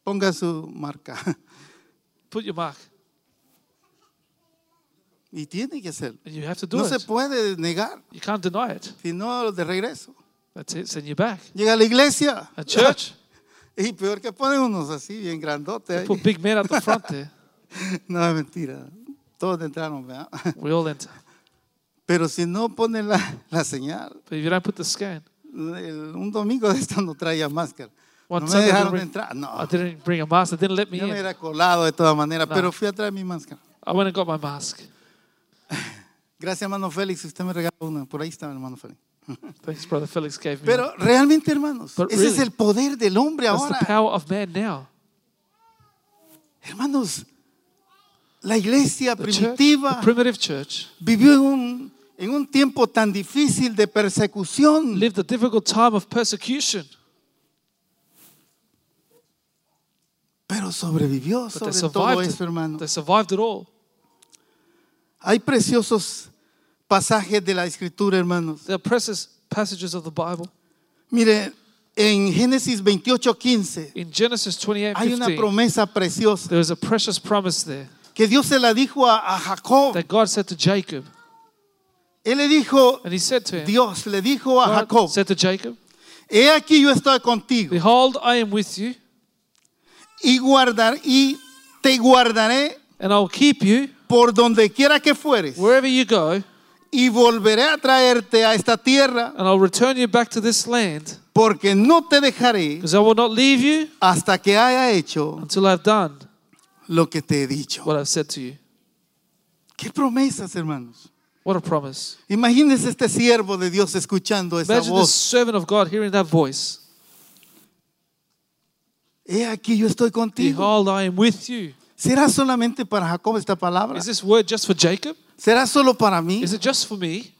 Ponga su marca. Put your mark. Y tiene que hacerlo. You have to do No se it. puede negar, You can't deny it. sino de regreso. That's it. Send you back. Llega a la iglesia. At church, Y peor que ponen unos así, bien grandotes. put big men at the front there. No es mentira. Todos entraron, ¿verdad? We all enter. Pero si no ponen la, la señal, But if you don't put the scan, el- un domingo de esto no traía máscara. one No me dejaron didn't, entrar. bring, No, I didn't bring a mask. They didn't let me yo me hubiera colado de todas maneras, No. pero fui a traer mi máscara. I went and got my mask. Gracias, hermano Félix. Usted me regaló una. Por ahí está, hermano Félix. Thanks, brother Felix gave me. Pero realmente, hermanos, But ese es really, el poder del hombre That's ahora. the power of man now. Hermanos, la iglesia The, church, primitiva the primitive church vivió en un, en un tiempo tan difícil de persecución. lived a difficult time of persecution, Pero sobrevivió but they sobre todo survived eso, it. hermano. They survived it all. Hay preciosos pasajes de la escritura, hermanos. Are precious passages of the Bible. Mire, en Génesis 28, 15 In Genesis 28 hay una 15, promesa preciosa there is a precious promise there que Dios se la dijo a, a Jacob. that God said to Jacob. Él le dijo, And he said to him, Dios le dijo a God Jacob, said to Jacob, he aquí yo estoy contigo Behold, I am with you, y guardar y te guardaré and I will keep you por donde quiera que fueres wherever you go, y volveré a traerte a esta tierra and I'll return you back to this land, porque no te dejaré because I will not leave you hasta que haya hecho until I've done lo que te he dicho. what I've said to you. Qué promesas, hermanos. What a promise. Imagínese este siervo de Dios escuchando esa Imagine voz. servant of God hearing that voice. He aquí yo estoy contigo. Behold, I am with you. ¿Será solamente para Jacob esta palabra? Is this word just for Jacob? ¿Será solo para mí? Is it just for me?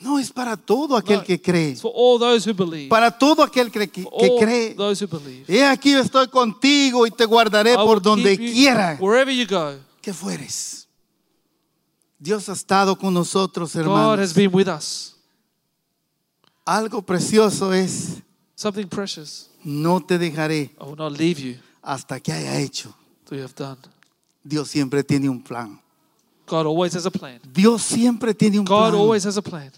No, es para todo aquel No, que cree. It's for all those who believe. Para todo aquel que, que- all cree. those who believe. He aquí estoy contigo y te guardaré I por donde you quiera Wherever you go, que fueres. Dios ha estado con nosotros, God hermanos. has been with us. Algo precioso es, Something precious. no te dejaré I will not leave you hasta que haya hecho. you have done. Dios siempre tiene un plan. God always has a plan. Dios siempre tiene un God plan. always has a plan.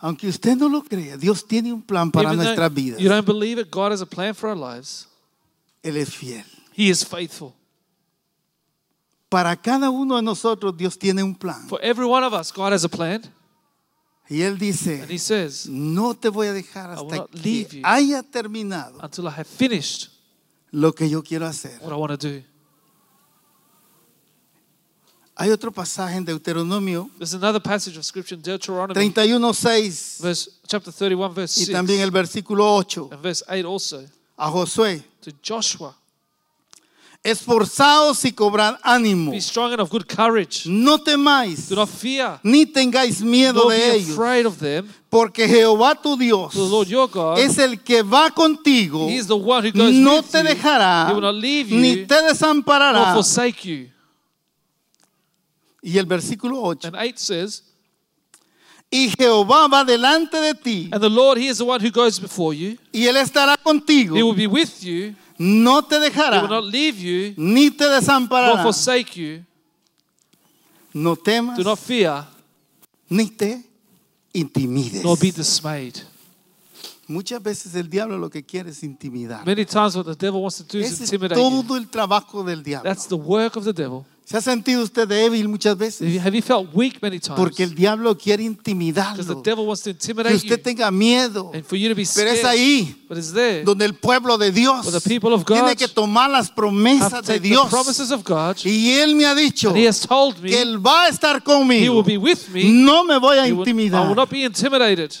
Aunque usted no lo crea, Dios tiene un plan para Even nuestras vidas. you don't believe it, God has a plan for our lives. Él es fiel. He is faithful. Para cada uno de nosotros Dios tiene un plan. For every one of us, God has a plan. Y Él dice, And He says, no te voy a dejar hasta que haya terminado until I have finished lo que yo quiero hacer. what I want to do. Hay otro pasaje en Deuteronomio There's another passage of scripture in Deuteronomy, 31.6 verse, chapter 31, verse y 6, también el versículo 8 and verse 8 also, a Josué. to Joshua. Esforzaos y cobrad ánimo. Be strong and of good courage. No temáis, Do not fear, ni tengáis miedo nor de be ellos, afraid of them. porque Jehová tu Dios the Lord your God, es el que va contigo, He is the one who goes no with te you. dejará, He will not leave ni you, te nor desamparará. forsake you. Y el versículo 8. And 8 says, Y Jehová va delante de ti, And the Lord, He is the one who goes before you. y Él estará contigo, He will be with you. no te He will dejará, not leave you, ni te nor desamparará. forsake you. No temas, Do not fear, ni te intimides. nor be dismayed. Muchas veces el diablo lo que quiere es intimidar. Many times, what the devil wants to do is Ese es intimidate you. todo el trabajo del diablo. That's the work of the devil. ¿Se ha sentido usted débil muchas veces? have you felt weak many times? Porque el diablo quiere Because the intimidarlo, devil wants to que intimidate you usted tenga miedo. and for you to be Pero es scared. ahí But it's there. donde el pueblo de Dios tiene que tomar las promesas de take the Dios. promises of God. Y Él me ha dicho He has told que me Él va a estar He conmigo. will be with me. No me voy a He will- I will intimidar. not be intimidated.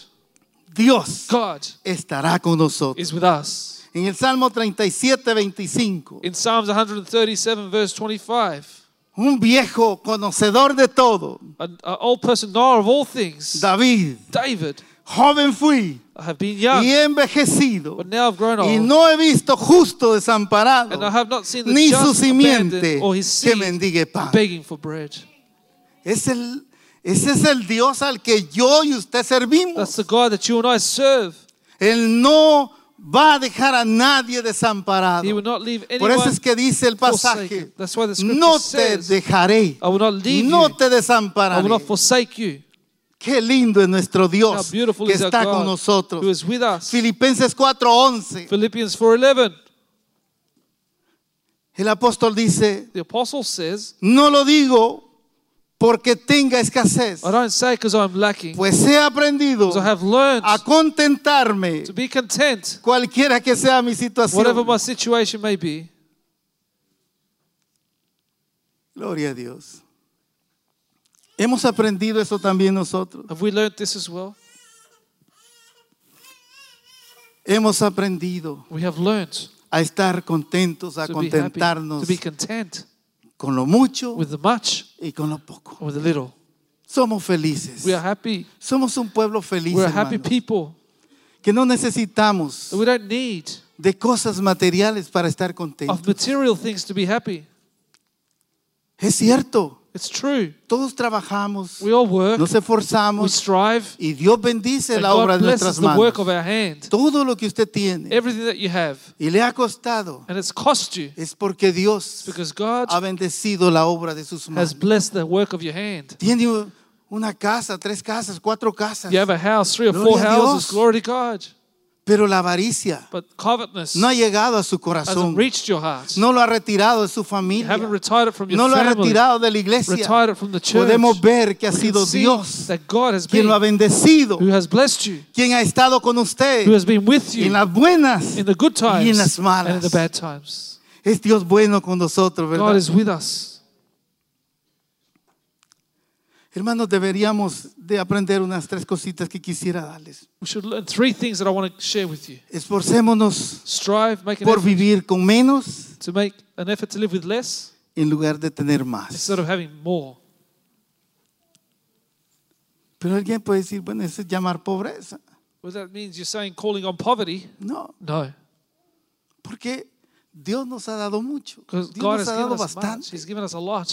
Dios God estará con nosotros. is with us. En el Salmo 37, 25, In Psalms 137, verse 25, un viejo conocedor de todo, an, an old person knower of all things, David, David, joven fui I have been y young, he envejecido but now I've grown y old, no he visto justo desamparado and I have not seen the ni su simiente or his que mendigue pan. begging for bread. Es el, ese es el Dios al que yo y usted That's servimos. the God that you and I serve. Él no va a dejar a nadie desamparado. He will not leave Por eso es que dice el pasaje. That's why the no te says, dejaré, I will not leave no you, te I will desampararé. not forsake you. Qué lindo es nuestro Dios que está con nosotros. who is with us. Filipenses 4:11. Philippians 4.11, El apóstol dice, the apostle says, no lo digo porque tenga escasez, I don't say because I'm lacking, pues he aprendido I have learned a contentarme to be content, cualquiera que sea mi whatever situación. my situation may be. Gloria a Dios. Hemos aprendido eso también nosotros. Have we learned this as well? Hemos aprendido We have learned a estar contentos, a to be happy, contentarnos to be content con lo mucho with the much y con lo poco. or with the little. Somos felices. We are happy. Somos un pueblo feliz, We're a happy hermanos, people. que no necesitamos We don't need de cosas materiales para estar of contentos. material things to be happy. Es cierto, It's true. todos trabajamos, We all work, nos we esforzamos strive, y Dios bendice and la obra de nuestras the work manos. of our hand. Todo lo que usted tiene Everything that you have. y le ha costado And it's cost you es porque Dios because God ha bendecido la obra de sus has manos. blessed the work of your hand. Tiene una casa, tres casas, cuatro casas, You have a house, three or Gloria four houses. Glory to God. Pero la avaricia no ha llegado a su corazón, no lo ha retirado de su familia, no lo ha retirado de la iglesia. Podemos ver que ha sido Dios quien lo ha bendecido, quien ha estado con usted who has been with en las buenas y en las malas. the bad times. Es Dios bueno con nosotros, God ¿verdad? is with us. Hermanos, deberíamos de aprender unas tres cositas que quisiera darles. We should learn three things that I want to share with you. Esforcémonos Strive, make an por effort vivir con menos to make an effort to live with less en lugar de tener más. instead of having more. Pero alguien puede decir, bueno, eso es llamar pobreza. Well, that means you're saying calling on poverty. No, No, porque Dios nos ha dado mucho. because Dios God nos has ha given dado us much. bastante. He's given us a lot.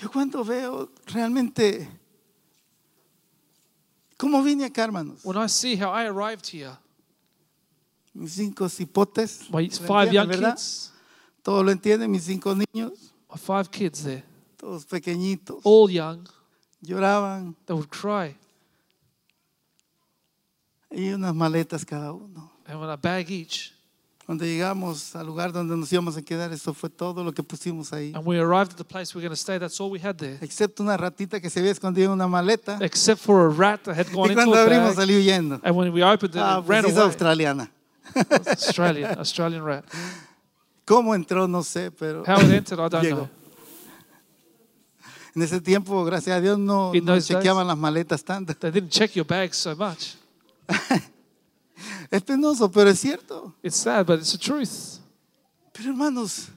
Yo cuando veo realmente cómo vine acá, hermanos, When I see how I arrived here, mis cinco cipotes, my ¿lo five young verdad? kids, Todos lo entienden, mis cinco niños, my five kids there, todos pequeñitos, all young, lloraban. They would cry. y unas maletas cada uno. And when I bag each, Cuando llegamos al lugar donde nos íbamos a quedar, eso fue todo lo que pusimos ahí. and we arrived at the place we're going to stay, that's all we had there. Excepto una ratita que se había escondido en una maleta. Except for a rat that had gone Y into cuando a abrimos bag. salió huyendo. And when we opened it, Ah, it pues ran es away. australiana. Australian, Australian rat. ¿Cómo entró? No sé, pero How it entered, I don't llegó. know. En ese tiempo, gracias a Dios, no, In no those days- chequeaban las maletas tanto. They didn't check your bags so much. Es penoso, pero es cierto. It's sad, but it's the truth. Pero hermanos,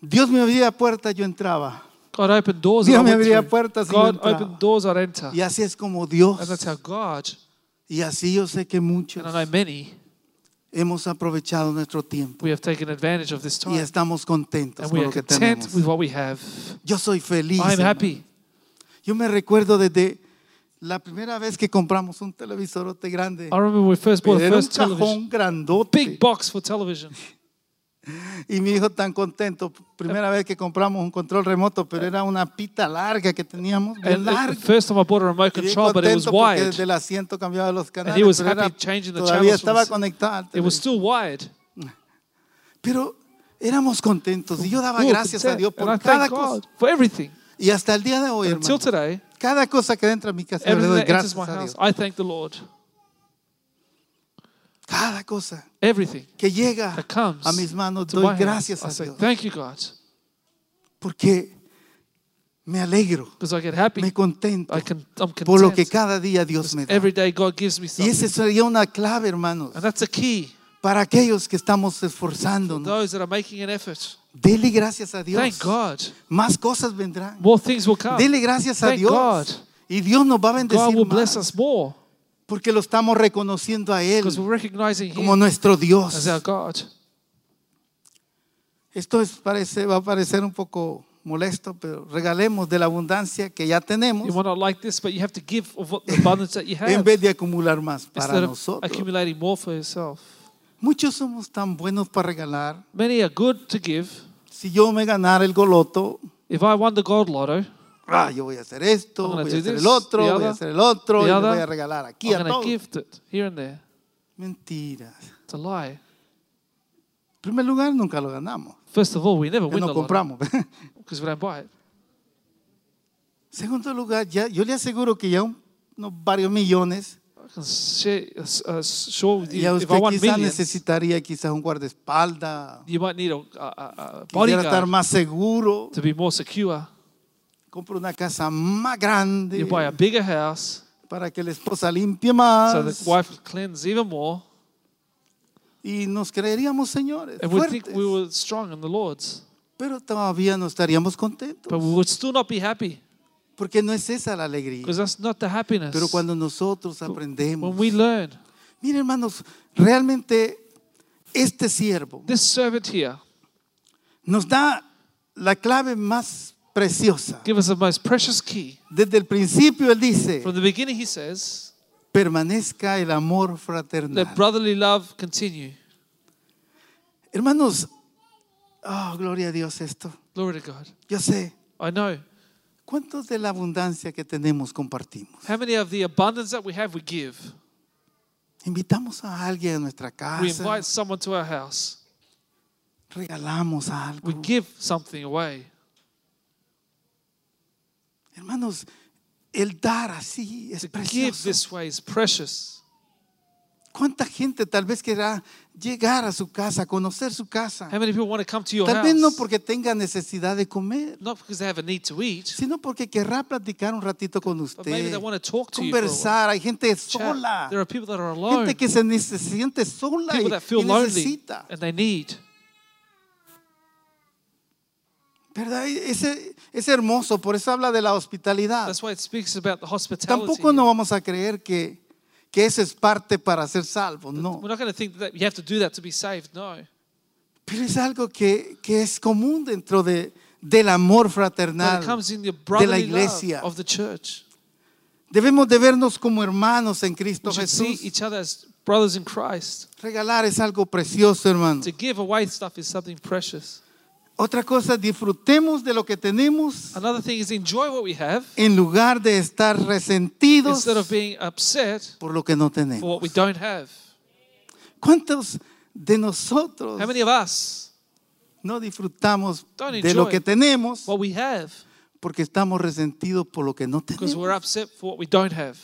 Dios me abría puertas, yo entraba. God opened doors Dios me abría puertas y yo God entraba. opened doors I'd enter. Y así es como Dios. And that's how God, Y así yo sé que muchos and I know many, hemos aprovechado nuestro tiempo we have taken advantage of this y time. estamos contentos And con we lo are que content tenemos. with what we have. Yo soy feliz. I'm hermano. happy. Yo me recuerdo desde la primera vez que compramos un televisorote grande. I remember when we first bought the Era un first television. cajón grandote. Big box for television. Y mi hijo tan contento. Primera vez que compramos un control remoto, pero era una pita larga que teníamos, bien And the- the larga. first time I bought a remote Y bien control, but it was contento porque wide. desde el asiento cambiaba los canales. he was pero era- happy changing the todavía channels from estaba the- conectado. al It was televisor. still wide. Pero éramos contentos y yo daba We were gracias a content. Dios And por I cada thank cosa. God for everything. Y hasta el día de hoy, until hermano, today, cada cosa que entra a mi casa, le doy that enters gracias my a house, Dios. I thank the Lord. Cada cosa Everything que llega that comes a mis manos, to doy my gracias a say, Dios. thank you, God. Porque me alegro, Because I get happy. me contento I can, I'm por lo que content. cada día Dios me da. Every day God gives me Y something. esa sería una clave, hermanos, And that's a key. para aquellos que estamos esforzándonos. Those that are making an effort. Dele gracias a Dios. Thank God. Más cosas vendrán. More things will come. Dele gracias a Thank Dios. God. Y Dios nos va a God bendecir will bless más, us more porque lo estamos reconociendo a Él because we're recognizing como Him nuestro Dios. as our God. Esto es, parece, va a parecer un poco molesto, pero regalemos de la abundancia que ya tenemos You might not like this, but you have to give of what the abundance that you en have vez de acumular más para instead of nosotros. accumulating more for yourself. Muchos somos tan buenos para regalar. Many are good to give. Si yo me ganara el goloto, If I won the gold lotto, ah, yo voy a hacer esto, voy a hacer this, el otro, voy a hacer el otro, y other, voy a regalar aquí I'm a todos. gift it here and there. Mentiras. It's a lie. En primer lugar, nunca lo ganamos. First of all, we never win no the compramos. because we don't buy it. Segundo lugar, ya, yo le aseguro que ya un- unos varios millones, Usted quizás millions, necesitaría quizás un guardaespaldas, you might need a, a, estar más seguro, to be more secure. compra una casa más grande You buy a bigger house para que la esposa limpie más. so the wife will cleanse even more. y nos creeríamos señores, And we think fuertes, we were strong in the Lord's. pero todavía no estaríamos contentos, But we would still not be happy porque no es esa la alegría. because that's not the happiness. Pero cuando nosotros aprendemos, When we learn, miren hermanos, realmente este siervo this servant here nos da la clave más preciosa. give us the most precious key. Desde el principio él dice, From the beginning, he says, permanezca el amor let fraternal. brotherly love continue. Hermanos, oh, gloria a Dios esto. Glory to God. Yo sé, I know. ¿Cuántos de la abundancia que tenemos compartimos? How many of the abundance that we have, we give? Invitamos a alguien a nuestra We casa, invite someone to our house. regalamos algo. We give something away. Hermanos, el dar así es To give precioso. this way is precious. ¿Cuánta gente tal vez querrá llegar a su casa, conocer su casa? How many people want to come to your Tal vez no porque tenga necesidad de comer, Not because they have a need to eat, sino porque querrá platicar un ratito con but maybe usted, they want to talk to you for a while. conversar. Hay gente sola, There are people that are alone, gente que se, ne- se siente sola y, people that feel y lonely necesita. and they need. ¿Verdad? Ese, es hermoso, por eso habla de la hospitalidad. That's why it speaks about the hospitality. Tampoco no vamos a creer que, que eso es parte para ser salvo, no. We're not going to think that you have to do that to be saved. No. Pero es algo que, que es común dentro de, del amor fraternal de la iglesia. of the church. Debemos de vernos como hermanos en Cristo We should see Jesús. each other as brothers in Christ. Regalar es algo precioso, hermano. To give away stuff is something precious. Otra cosa, disfrutemos de lo que tenemos Another thing is enjoy what we have en lugar de estar resentidos instead of being upset por lo que no for tenemos. what we don't have. ¿Cuántos de nosotros How many of us no disfrutamos Don't de lo enjoy que tenemos what we have porque estamos resentidos por lo que no because we're tenemos? upset for what we don't have?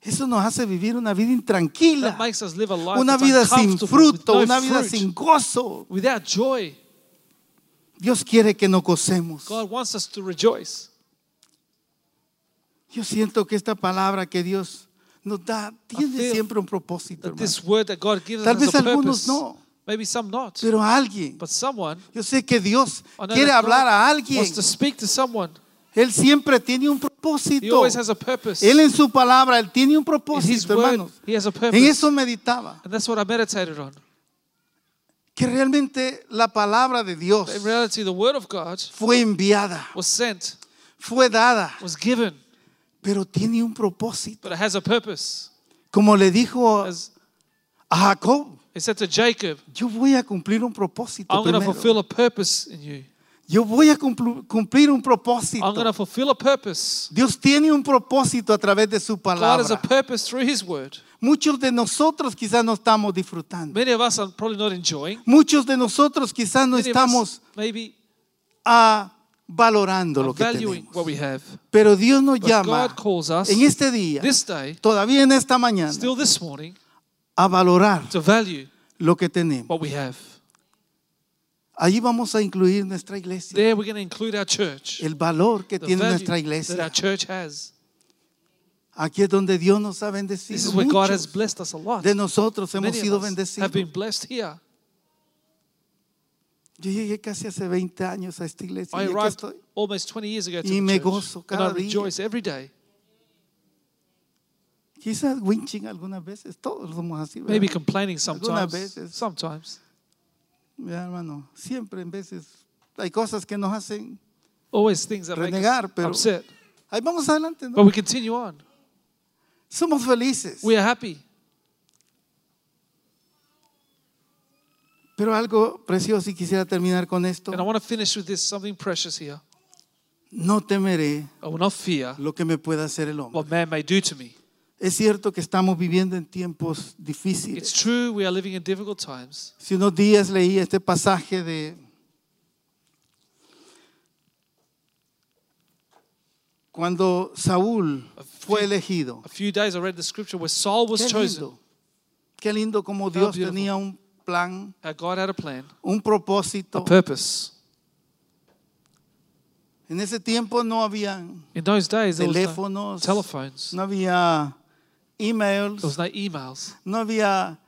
Eso nos hace vivir una vida intranquila, That makes us live a life una vida sin fruto, una vida sin gozo. without joy. Dios quiere que nos gocemos. God wants us to rejoice. Yo siento que esta palabra que Dios nos da tiene siempre un propósito, That this word that God gives Tal us vez has a algunos purpose. no. Maybe some not. Pero a alguien, But someone yo sé que Dios quiere hablar a alguien. wants to speak to someone. Él siempre tiene un He propósito. always has a purpose. Él en su palabra, Él tiene un In His propósito, word, hermanos. He has a purpose. En eso meditaba. And that's what I meditated on. Que realmente la palabra de Dios In reality, the word of God fue enviada, was sent, fue dada, was given, pero tiene un propósito. but it has a purpose. Como le dijo As a Jacob, He said to Jacob, yo voy a cumplir un propósito. I'm going to fulfill a purpose in you. Yo voy a cumplir un propósito. I'm going to fulfill a purpose. Dios tiene un propósito a través de su God has a palabra. purpose through His word. Muchos de nosotros quizás no estamos disfrutando. Many of us are probably not enjoying. Muchos de nosotros quizás no Many estamos maybe valorando lo que tenemos. what we have. Pero Dios nos But llama God calls us en este día, this day, todavía en esta mañana, still this morning, a valorar to value lo que tenemos. what we have. Allí vamos a incluir nuestra iglesia, There we're going to include our church. el valor que The tiene value nuestra that iglesia. our church has. Aquí es donde Dios nos ha This bendecido. is where God has blessed us a lot. de nosotros hemos Many sido bendecidos. have been blessed here. Yo llegué casi hace 20 años a esta iglesia. I y aquí arrived estoy. almost 20 years ago to Y me church, gozo and cada I día. rejoice every day. Quizás winching algunas veces, todos somos así. ¿verdad? Maybe complaining Algunas sometimes. veces. Sometimes. Mira, hermano, siempre en veces hay cosas que nos hacen. Always things that make Renegar, us pero- upset. Ahí vamos adelante, ¿no? But we continue on. Somos felices. We are happy. Pero algo precioso y quisiera terminar con esto. And I want to finish with this something precious here. No temeré I will not fear lo que me pueda hacer el hombre. what man may do to me. Es cierto que estamos viviendo en tiempos difíciles. It's true we are living in difficult times. Hace unos días leí este pasaje de cuando Saúl fue few- elegido. A few days I read the scripture where Saul was Qué chosen. lindo, qué lindo como How Dios beautiful. tenía un plan, How God had a plan, un a propósito. purpose. En ese tiempo no había In those days, teléfonos, telephones, no había emails, there was no emails, no había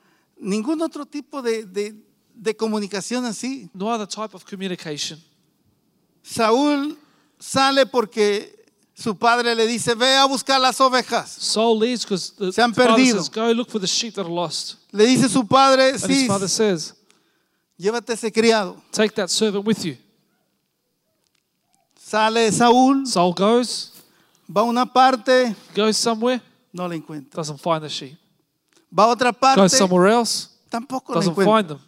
ningún otro tipo de, de- de comunicación así. no other type of communication. Saúl sale porque su padre le dice, ve a buscar las ovejas. Saul leaves because the Se han perdido. says, "Go look for the sheep that are lost." Le dice su padre, And sí, his father says, llévate ese criado. "Take that servant with you." Sale Saúl, Saul goes, va a una parte, goes somewhere, no la encuentra. doesn't find the sheep. Va a otra Goes parte, somewhere else, tampoco la doesn't encuentra. find them.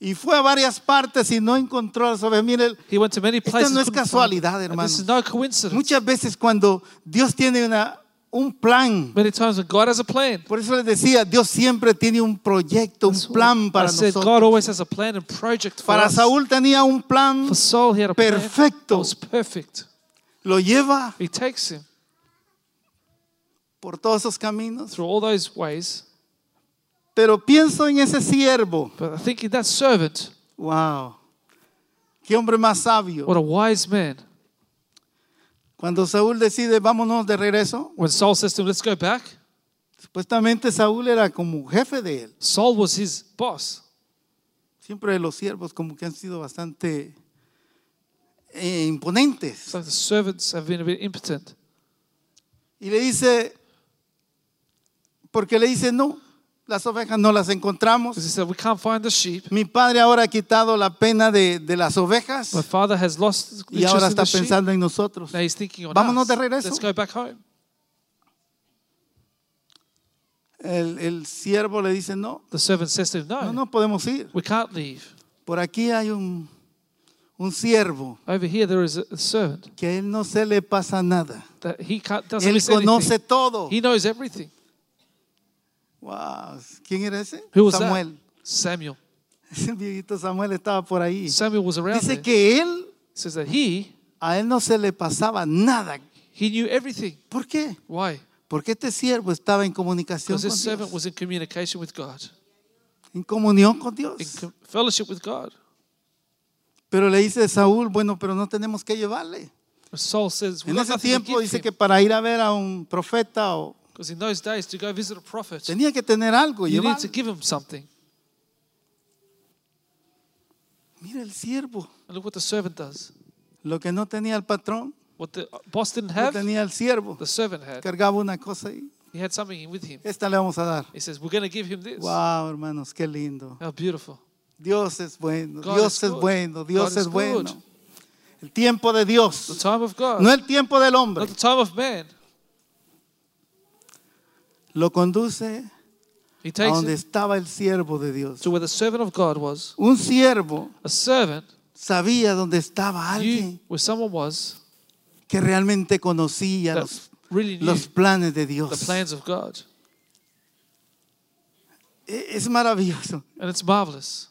Y fue a varias partes y no encontró las ovejas. Mire, He went to many places. no es couldn't find casualidad, them. And hermanos. This is no coincidence. muchas veces cuando Dios tiene una, un plan, Many times when God has a plan, por eso les decía, Dios siempre tiene un proyecto, un That's plan I para said God nosotros. always has a plan and project for Para us. Saúl tenía un plan, For Saul, he had a plan Perfecto. that was perfect. lo lleva He takes him por todos esos caminos. through all those ways. Pero pienso en ese siervo. But I think in that servant, Wow. Qué hombre más sabio. what a wise man. Cuando Saúl decide, vámonos de regreso, When Saul says to him, let's go back, supuestamente Saúl era como jefe de él. Saul was his boss. Siempre los siervos como que han sido bastante eh, imponentes. So the servants have been a bit impotent. Y le dice, porque le dice, no, las ovejas no las encontramos. Because he said, we can't find the sheep. Mi padre ahora ha quitado la pena de, de las ovejas My father has lost y ahora está the sheep. pensando en nosotros. Now he's thinking on Vámonos us. de regreso. Let's go back home. El, el siervo le dice, no, The servant says to him, no, no, no podemos ir. we can't leave. Por aquí hay un, un siervo Over here there is a a servant que a él no se le pasa nada. that he can't, doesn't Él miss conoce anything. todo. He knows everything. Wow. ¿Quién era ese? Who was Samuel. that? Samuel. Ese viejito Samuel estaba por ahí. Samuel was around Dice there. que él, says that he, a él no se le pasaba nada. he knew everything. ¿Por qué? Why? Porque este siervo estaba en comunicación Because con this servant Dios, was in communication with God, en comunión con Dios. in fellowship with God. Pero le dice Saúl, bueno, pero no tenemos que llevarle. Saul says, En ese tiempo dice him. que para ir a ver a un profeta o in those days, to go visit a prophet, tenía que tener algo, you need to give him something. Mira el siervo, look what the servant does. lo que no tenía el patrón, What the boss didn't lo have, tenía el siervo. the servant had. Cargaba una cosa y He had something with him. esta le vamos a dar. He says, we're going to give him this. Wow, hermanos, qué lindo. How beautiful. Dios es bueno, God Dios es good. bueno, Dios God es bueno. good. El tiempo de The Dios, time of God, no el tiempo del hombre. not the time of man. Lo conduce He a takes donde it estaba el siervo de Dios. to where the servant of God was. Un siervo A servant sabía dónde estaba knew alguien where someone was que realmente conocía that los, really knew los planes de the Dios. plans of God. E- Es maravilloso. And it's marvelous.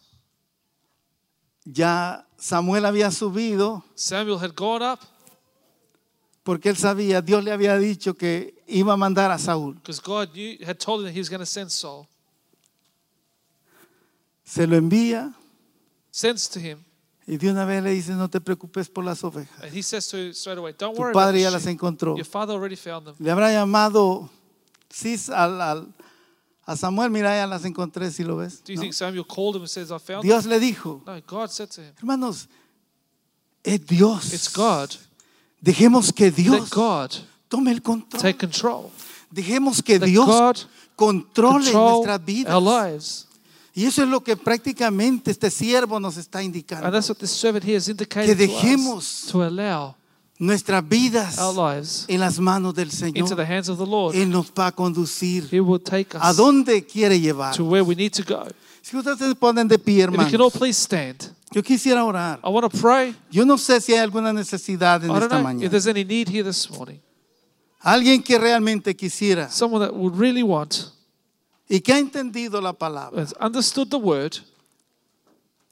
Ya Samuel había subido Samuel had gone up porque él sabía, Dios le había dicho que iba a mandar a Saúl. because God had told him that he was going to send Saul. Se lo envía Sends to him, y de una vez le dice, no te preocupes por las ovejas. and he says to him straight away, Don't Tu worry about padre ya the las encontró. Your father already found them. Le habrá llamado Cis al, al- a Samuel, mira, ya las encontré, si lo ves. Do you ¿no? think Samuel called him and says, I found them? Dios le dijo, No, God said to him, hermanos, es Dios. It's God. Dejemos que Let Dios God tome el control. take control. Dejemos que Let Dios God controle control nuestras vidas. our lives. Y eso es lo que prácticamente este siervo nos está indicando. And that's what this servant here is indicating Que to dejemos us, to allow Nuestras vidas our lives en las manos del into the Señor. hands of the Lord. Él nos va a conducir He will take a us dónde quiere llevar. to where we need to go. Si ustedes se ponen de pie, If we can all hermanos, please stand. yo quisiera orar. I want to pray. Yo no sé si hay alguna necesidad en I don't esta know if mañana. there's any need here this morning. Alguien que realmente quisiera Someone that would really want, y que ha entendido la palabra has understood the word,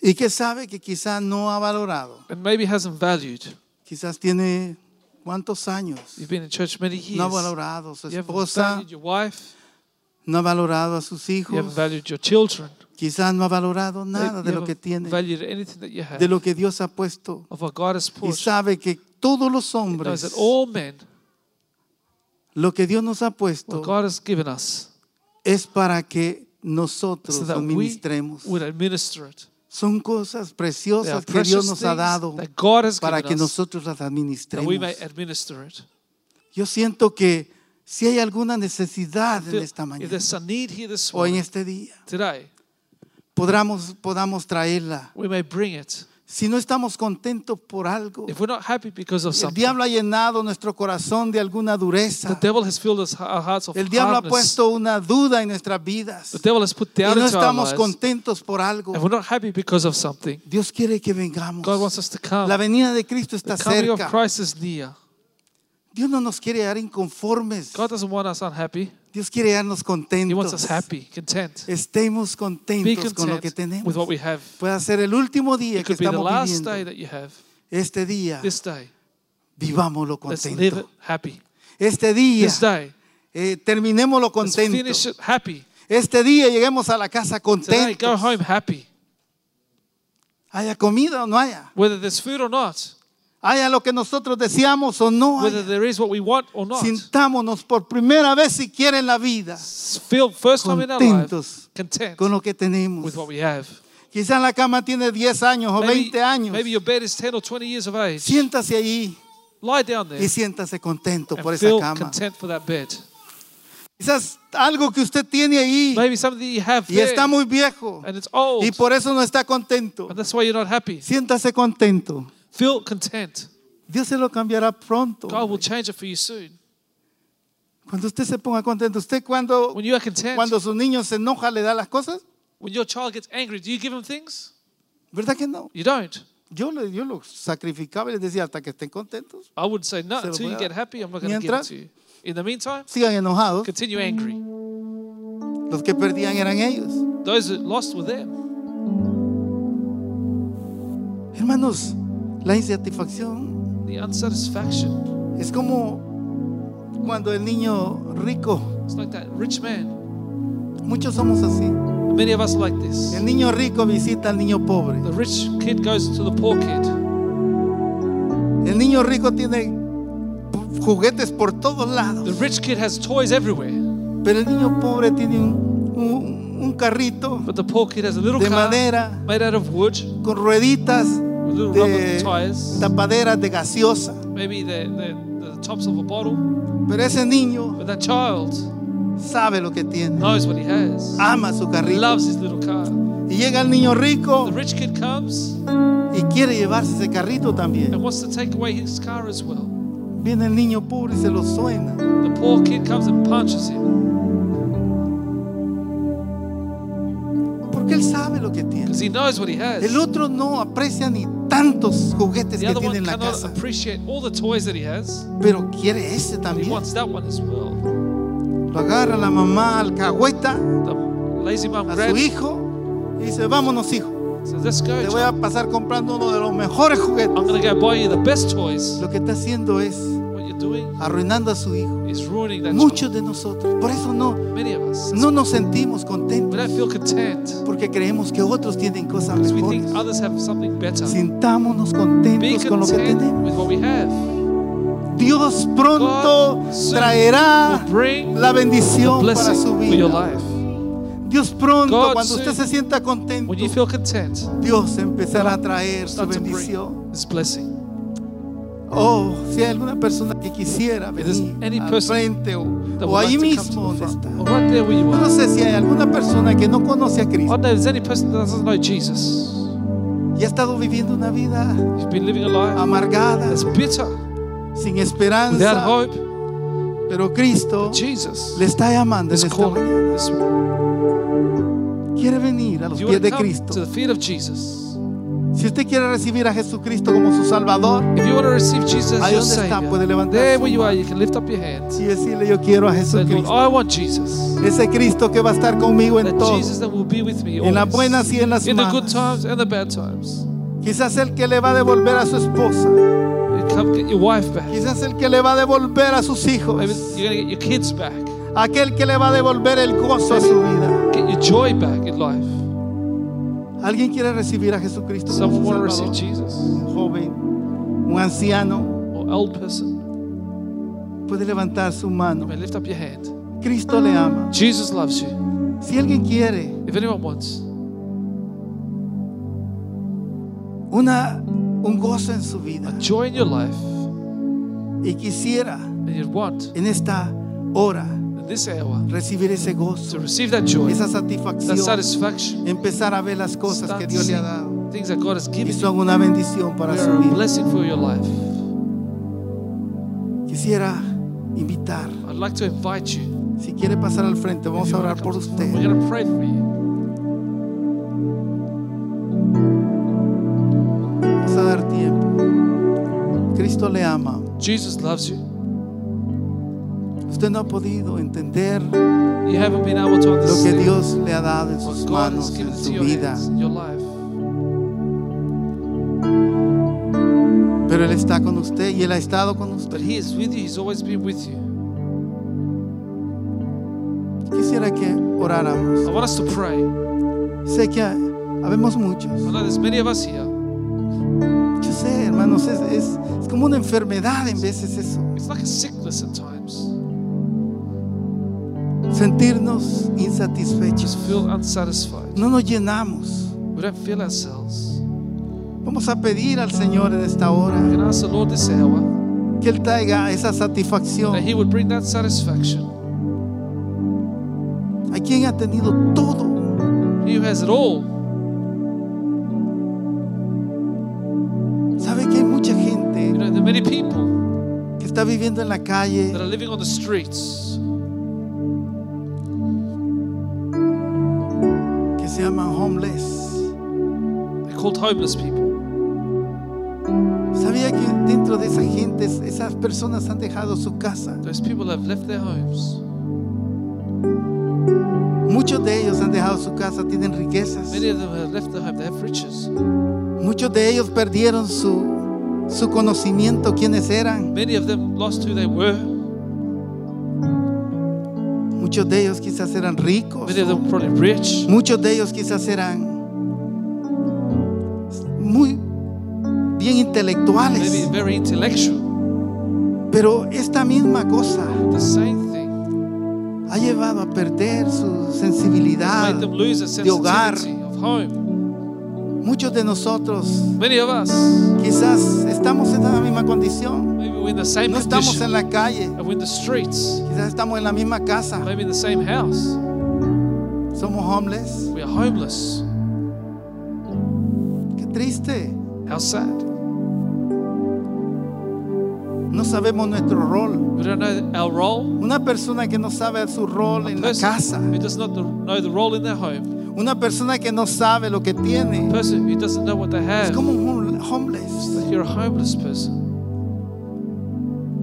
y que sabe que quizás no ha valorado. and maybe hasn't valued. Quizás tiene cuántos años. You've been in church many years. No ha valorado a su You haven't esposa, valued your wife. no ha valorado a sus You haven't hijos. valued your children. Quizás no ha valorado nada You de lo que haven't tiene, valued anything that you have. de lo que Dios ha puesto. of what God has Y put. sabe que todos los He knows hombres, that all men, lo que Dios nos ha what puesto, God has given us, es para que nosotros so lo that we ministremos. would administer it. Son cosas preciosas que Dios nos ha dado para que nosotros las administremos. Yo siento que si hay alguna necesidad en esta mañana o en este día, podamos, podamos traerla. Si no estamos contentos por algo, If we're not happy because of el something, diablo ha llenado nuestro corazón de alguna the dureza. devil has filled us, our hearts of El diablo ha hardness. puesto una duda en nuestras vidas The devil has put y doubt no into our estamos lives, contentos por algo. and we're not happy because of something. Dios quiere que vengamos. God wants us to come. La venida de Cristo está The coming of cerca. Christ is near. Dios no nos quiere dar inconformes. God doesn't want us unhappy. Dios quiere darnos He wants us contentos. happy, content. Estemos contentos con lo que tenemos. with what we have. Puede ser el último día It que estamos day viviendo. that you have. Este día, This day, vivámoslo let's live it contento. happy. Este día, This day, eh, terminémoslo let's contento. finish it happy. Este día lleguemos a la casa Today, go contentos. home happy. Haya comida o no haya. Whether there's food or not, Haya lo que nosotros deseamos o no haya. there is what we want or not. Sintámonos por primera vez siquiera en la vida Feel first time in our life contentos content con lo que tenemos. with what we have. Quizás la cama tiene 10 años o Maybe, 20 años. maybe your bed is 10 or 20 years of age. Siéntase allí Lie down there y siéntase contento por esa feel cama. content for that bed. Quizás algo que usted tiene ahí Maybe something that you have y there está muy viejo and it's old y por eso no está contento. and that's why you're not happy. Siéntase contento. Feel content. Dios se lo cambiará pronto. God will change it for you soon. Cuando usted se ponga contento, usted cuando, When you are content, cuando su niño se enoja le da las cosas, when your child gets angry, do you give him things? ¿verdad que no? You don't. Yo, le, yo lo sacrificaba y les decía hasta que estén contentos. I would say no Se lo until voy you a get happy. I'm not going to give it Mientras- to you. In the meantime, Sigan enojados. continue angry. Los que perdían eran ellos. Those that lost were them. Hermanos, la insatisfacción The unsatisfaction. es como cuando el niño rico, It's like that rich man. muchos somos así. Many of us like this. El niño rico visita al niño pobre. The rich kid goes to the poor kid. El niño rico tiene juguetes por todos The lados. rich kid has toys everywhere, Pero el niño pobre tiene un, un- un carrito but the poor kid has a little de car madera made out of wood con rueditas de tapaderas de gaseosa. maybe the, the, the tops of a bottle. Pero ese niño But that child sabe lo que tiene. knows what he has. Ama su carrito. loves his little car. Y llega el niño rico The rich kid comes y quiere llevarse ese carrito también. and wants to take away his car as well. Viene el niño pobre y se lo suena. The poor kid comes and punches him Porque él sabe lo que tiene. because he knows what he has. El otro no aprecia ni tantos juguetes que tiene en la casa. Pero quiere ese también. wants that one as well. Lo agarra la mamá alcahueta lazy mom a su hijo y dice, vámonos hijo. Te voy a pasar comprando uno de los mejores juguetes. I'm going to go buy you the best toys. Lo que está haciendo es arruinando a su hijo. Muchos de nosotros. Por eso no, Many of us. no nos sentimos contentos. don't feel content Porque creemos que otros tienen cosas mejores. think others have something better. Sintámonos contentos con lo que tenemos. Dios pronto traerá la bendición para su vida. Dios pronto, cuando usted se sienta contento, Dios empezará a traer su bendición. Oh, si hay alguna persona que quisiera venir al frente o, o ahí mismo donde está. no sé si hay alguna persona que no conoce a Cristo don't know if there's any person that doesn't know Jesus. y ha estado viviendo una vida amargada, sin esperanza, pero Cristo le está llamando en esta mañana. Quiere venir a los pies de Cristo. Si usted quiere recibir a Jesucristo como su Salvador If you want to receive Jesus Ahí donde está, puede levantar su where you are, mano. you can lift up your hands. y decirle yo quiero a Jesucristo, I want Jesus. ese Cristo que va a estar conmigo en todo, en las buenas y en las malas. Quizás el que le va a devolver a su esposa, quizás el que le va a devolver a sus hijos, Maybe you're going to get your kids back. aquel que le va a devolver el gozo a su vida. ¿Alguien quiere recibir a Jesucristo Someone want to receive? Jesus? Un joven, un anciano, Or old person? puede levantar su You mano. may lift up your hand. Cristo le ama. Jesus loves you. Si alguien quiere If anyone wants una, un gozo en su vida joy in your life y quisiera and you want en esta hora this hour recibir ese gozo, to receive that joy, esa that satisfacción, satisfaction, empezar a ver las cosas que Dios le ha dado things that God has given son una bendición para su vida. blessing for your life. Quisiera invitar, I'd like to invite you. si quiere pasar al frente, vamos a orar por usted. We're going to pray for you. Vamos a dar tiempo. Cristo le ama. Jesus loves you. Usted no ha podido entender You haven't been able to lo que Dios le ha dado en sus manos, en su vida. Pero Él está con usted y Él ha estado con But usted. He is with you. He's always been with you. Quisiera que oráramos. I want us to pray. Sé que habemos muchos. Yo sé, hermanos, es, es- es como una enfermedad en veces eso. It's like a sickness at times. Sentirnos insatisfechos. Feel unsatisfied. No nos llenamos. We don't feel ourselves. Vamos a pedir al Señor en esta hora the que Él traiga esa that satisfacción. He would bring that satisfaction. Hay quien ha tenido todo, He who has it all. sabe que hay mucha You gente know, there are many people que está viviendo en la calle, llaman homeless. They're called homeless people. Sabía que dentro de esa gente, esas personas han dejado su casa. Those people have left their homes. Muchos de ellos han dejado su casa, tienen riquezas. Many of them have left their home. They have riches. Muchos de ellos perdieron su, su conocimiento, quiénes eran. Many of them lost who they were. Muchos de ellos quizás eran ricos. Many of them were probably rich. Muchos de ellos quizás eran muy bien intelectuales. very intellectual. Pero esta misma cosa The same thing ha llevado a perder su sensibilidad de hogar. Muchos de nosotros Many of us, quizás estamos en la misma condición. maybe we're in the same No estamos condition. en la calle, And we're in the streets. quizás estamos en la misma casa. Maybe in the same house. Somos homeless. We are homeless. Qué triste. How sad. No sabemos nuestro rol. We don't know our role. Una persona que no sabe su rol A en la casa. who does not know the role in their home. Una persona que no sabe lo que A tiene. person who doesn't know what they Es have. como un homeless. You're a homeless person.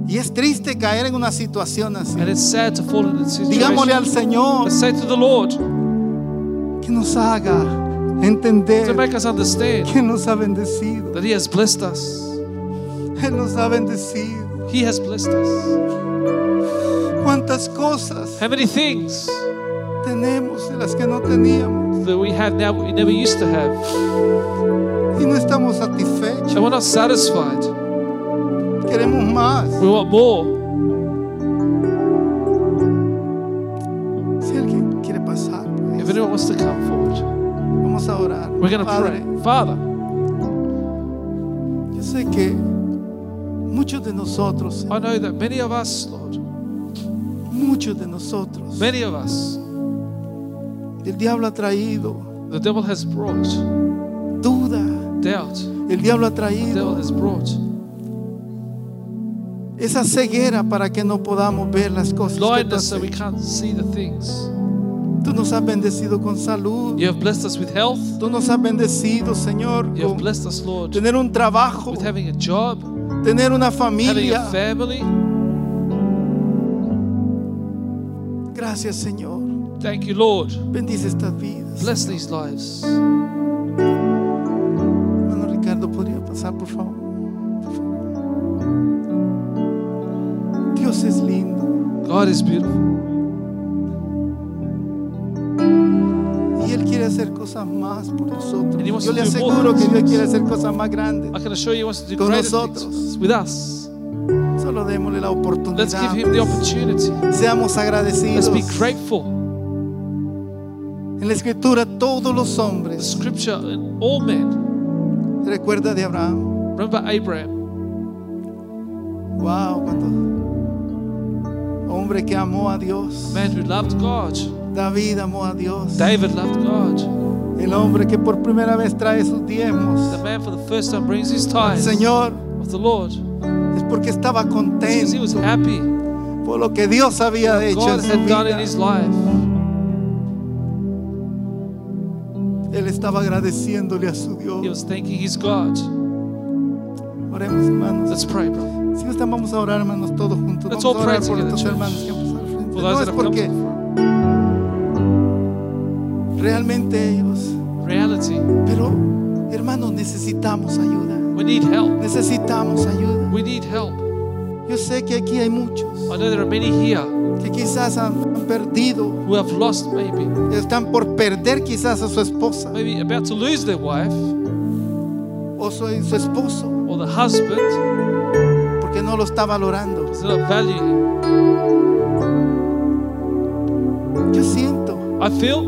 Y es triste caer en una situación así. And it's sad to fall in that Digámosle situation. al Señor say to the Lord que nos haga entender to make us understand que nos ha bendecido. that He has blessed us. Él nos ha bendecido. He has blessed us. Cuántas cosas How many things tenemos de las que no teníamos that we have now we never used to have. y no estamos satisfechos. And we're not satisfied. Queremos más. We want more. Si alguien quiere pasar, pues, If anyone wants to come forward, vamos a orar. we're going to pray. Father, yo sé que muchos de nosotros, I know that many of us, Lord, muchos de nosotros, many of us, el diablo ha traído the devil has brought duda, doubt. el diablo ha traído has brought esa ceguera para que no podamos ver las cosas. blindness so we can't see the things. Tú nos has bendecido con salud. You have blessed us with health. Tú nos has bendecido, Señor, You have blessed us, Lord, tener un trabajo, with having a job, tener una having a familia. family. Gracias, Señor. Thank you, Lord. Bendice estas vidas. Bless these lives. Hermano Ricardo, ¿podría pasar, por favor? Por favor. Dios es lindo. God is beautiful. Y Él quiere hacer cosas más por nosotros. And he wants Yo to le aseguro que. Dios quiere hacer cosas más grandes. I can assure you He wants to do Con greater nosotros. things with us. Solo démosle la Let's oportunidad. give Him the opportunity. Seamos agradecidos. Let's be grateful. En la escritura todos los The hombres. scripture and all men. Recuerda de Abraham. Remember Abraham, Wow, cuánto hombre que amó a Dios. man who loved God. David amó a Dios. David loved God. El hombre que por primera vez trae sus diezmos. The man for the first time brings his tithes Señor of the Lord es porque estaba because he was contento happy por lo que Dios había hecho God en su had done in vida. Estaba agradeciéndole a su He Dios. was thanking his God. Oremos, hermanos. Let's pray, bro. Si no están, vamos a orar, hermanos, todos juntos. Let's Vamos all a pray orar por together, estos church. hermanos que han al frente. For No es porque realmente ellos, Reality, pero hermanos, necesitamos ayuda. we need help. Necesitamos ayuda. We need help. Yo sé que aquí hay muchos I know there are many here que quizás han, han perdido, who have lost, maybe, están por perder quizás a su esposa maybe about to lose their wife o su, su esposo or the husband porque no lo está valorando. not valuing. Yo siento, I feel,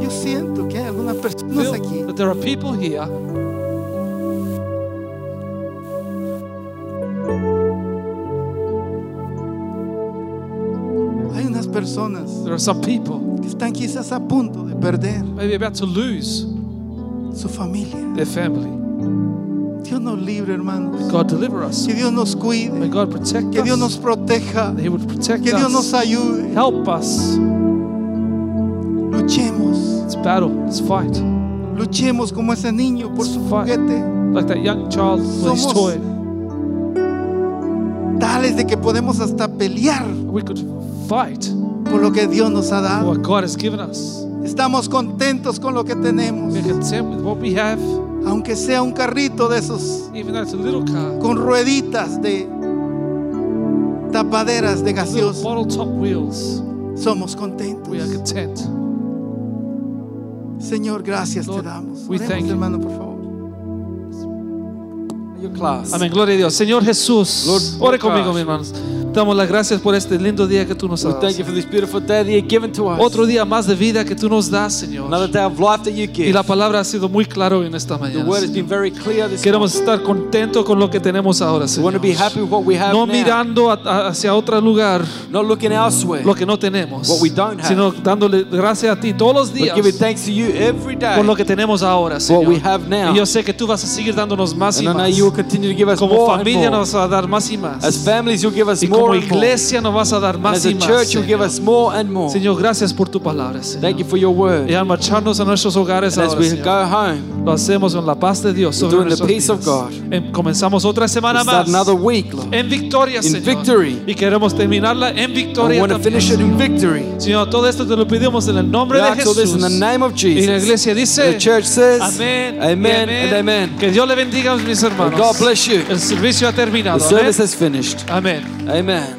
yo siento que hay algunas personas feel aquí that there are people here personas There are some people que están quizás a punto de perder maybe about to lose su familia. their family. Dios nos libre, hermanos. God deliver us. Que Dios nos May cuide, God protect que Dios nos proteja, That He would protect que Dios nos ayude. Help us. Luchemos, It's battle. It's fight. luchemos como ese niño por su juguete, Like that young child with his toy. tales de que podemos hasta pelear We could fight por lo que Dios nos ha for dado. what God has given us. Estamos contentos con lo que tenemos, We're content with what we have, aunque sea un carrito de esos even though it's a little car, con rueditas de tapaderas de gaseosa. bottle top wheels. somos contentos. We are content. Señor, gracias te Lord, damos. we thank you. hermano, por favor. Your class. Amén, gloria a Dios. Señor Jesús, Lord, ore conmigo, mis hermanos. Damos las gracias por este lindo día que tú nos We das. thank you for this beautiful day that you've given to us. Otro día más de vida que tú nos das, Señor. Another day of life that you Y give. la palabra ha sido muy claro en esta The mañana. word has Señor. been very clear this Queremos morning. estar contentos con lo que tenemos ahora, We Señor. want to be happy with what we have No now. mirando hacia otro lugar Not looking elsewhere. lo que no tenemos, What we don't have. sino dándole gracias a ti todos los días giving thanks to you every day. por lo que tenemos ahora, what Señor. we have now. Y yo sé que tú vas a seguir dándonos más y and I know más. you will continue to give us Como familia nos vas a dar más y más. As families, you'll give us Y more como and more. iglesia nos vas a dar And más as y a más. church, you'll give Señor. us more and more. Señor, gracias por tu palabra, Señor. Thank you for your word. Y al marcharnos a nuestros hogares And as ahora, we Señor, go home, lo hacemos con la paz de Dios sobre doing the peace of vidas. God. Em- comenzamos otra semana start más another week, Lord. en victoria, In Señor. victory. Y queremos terminarla en I victoria want to también, finish it in Señor. victory. Señor, todo esto te lo pedimos en el nombre We de ask all this Jesús. in the name of Y Jesus. la iglesia dice, The church says, amén, Amen y and amen. Que Dios le bendiga a mis hermanos. God bless you. El servicio ha terminado. The Amén. service finished. Amén. Amen.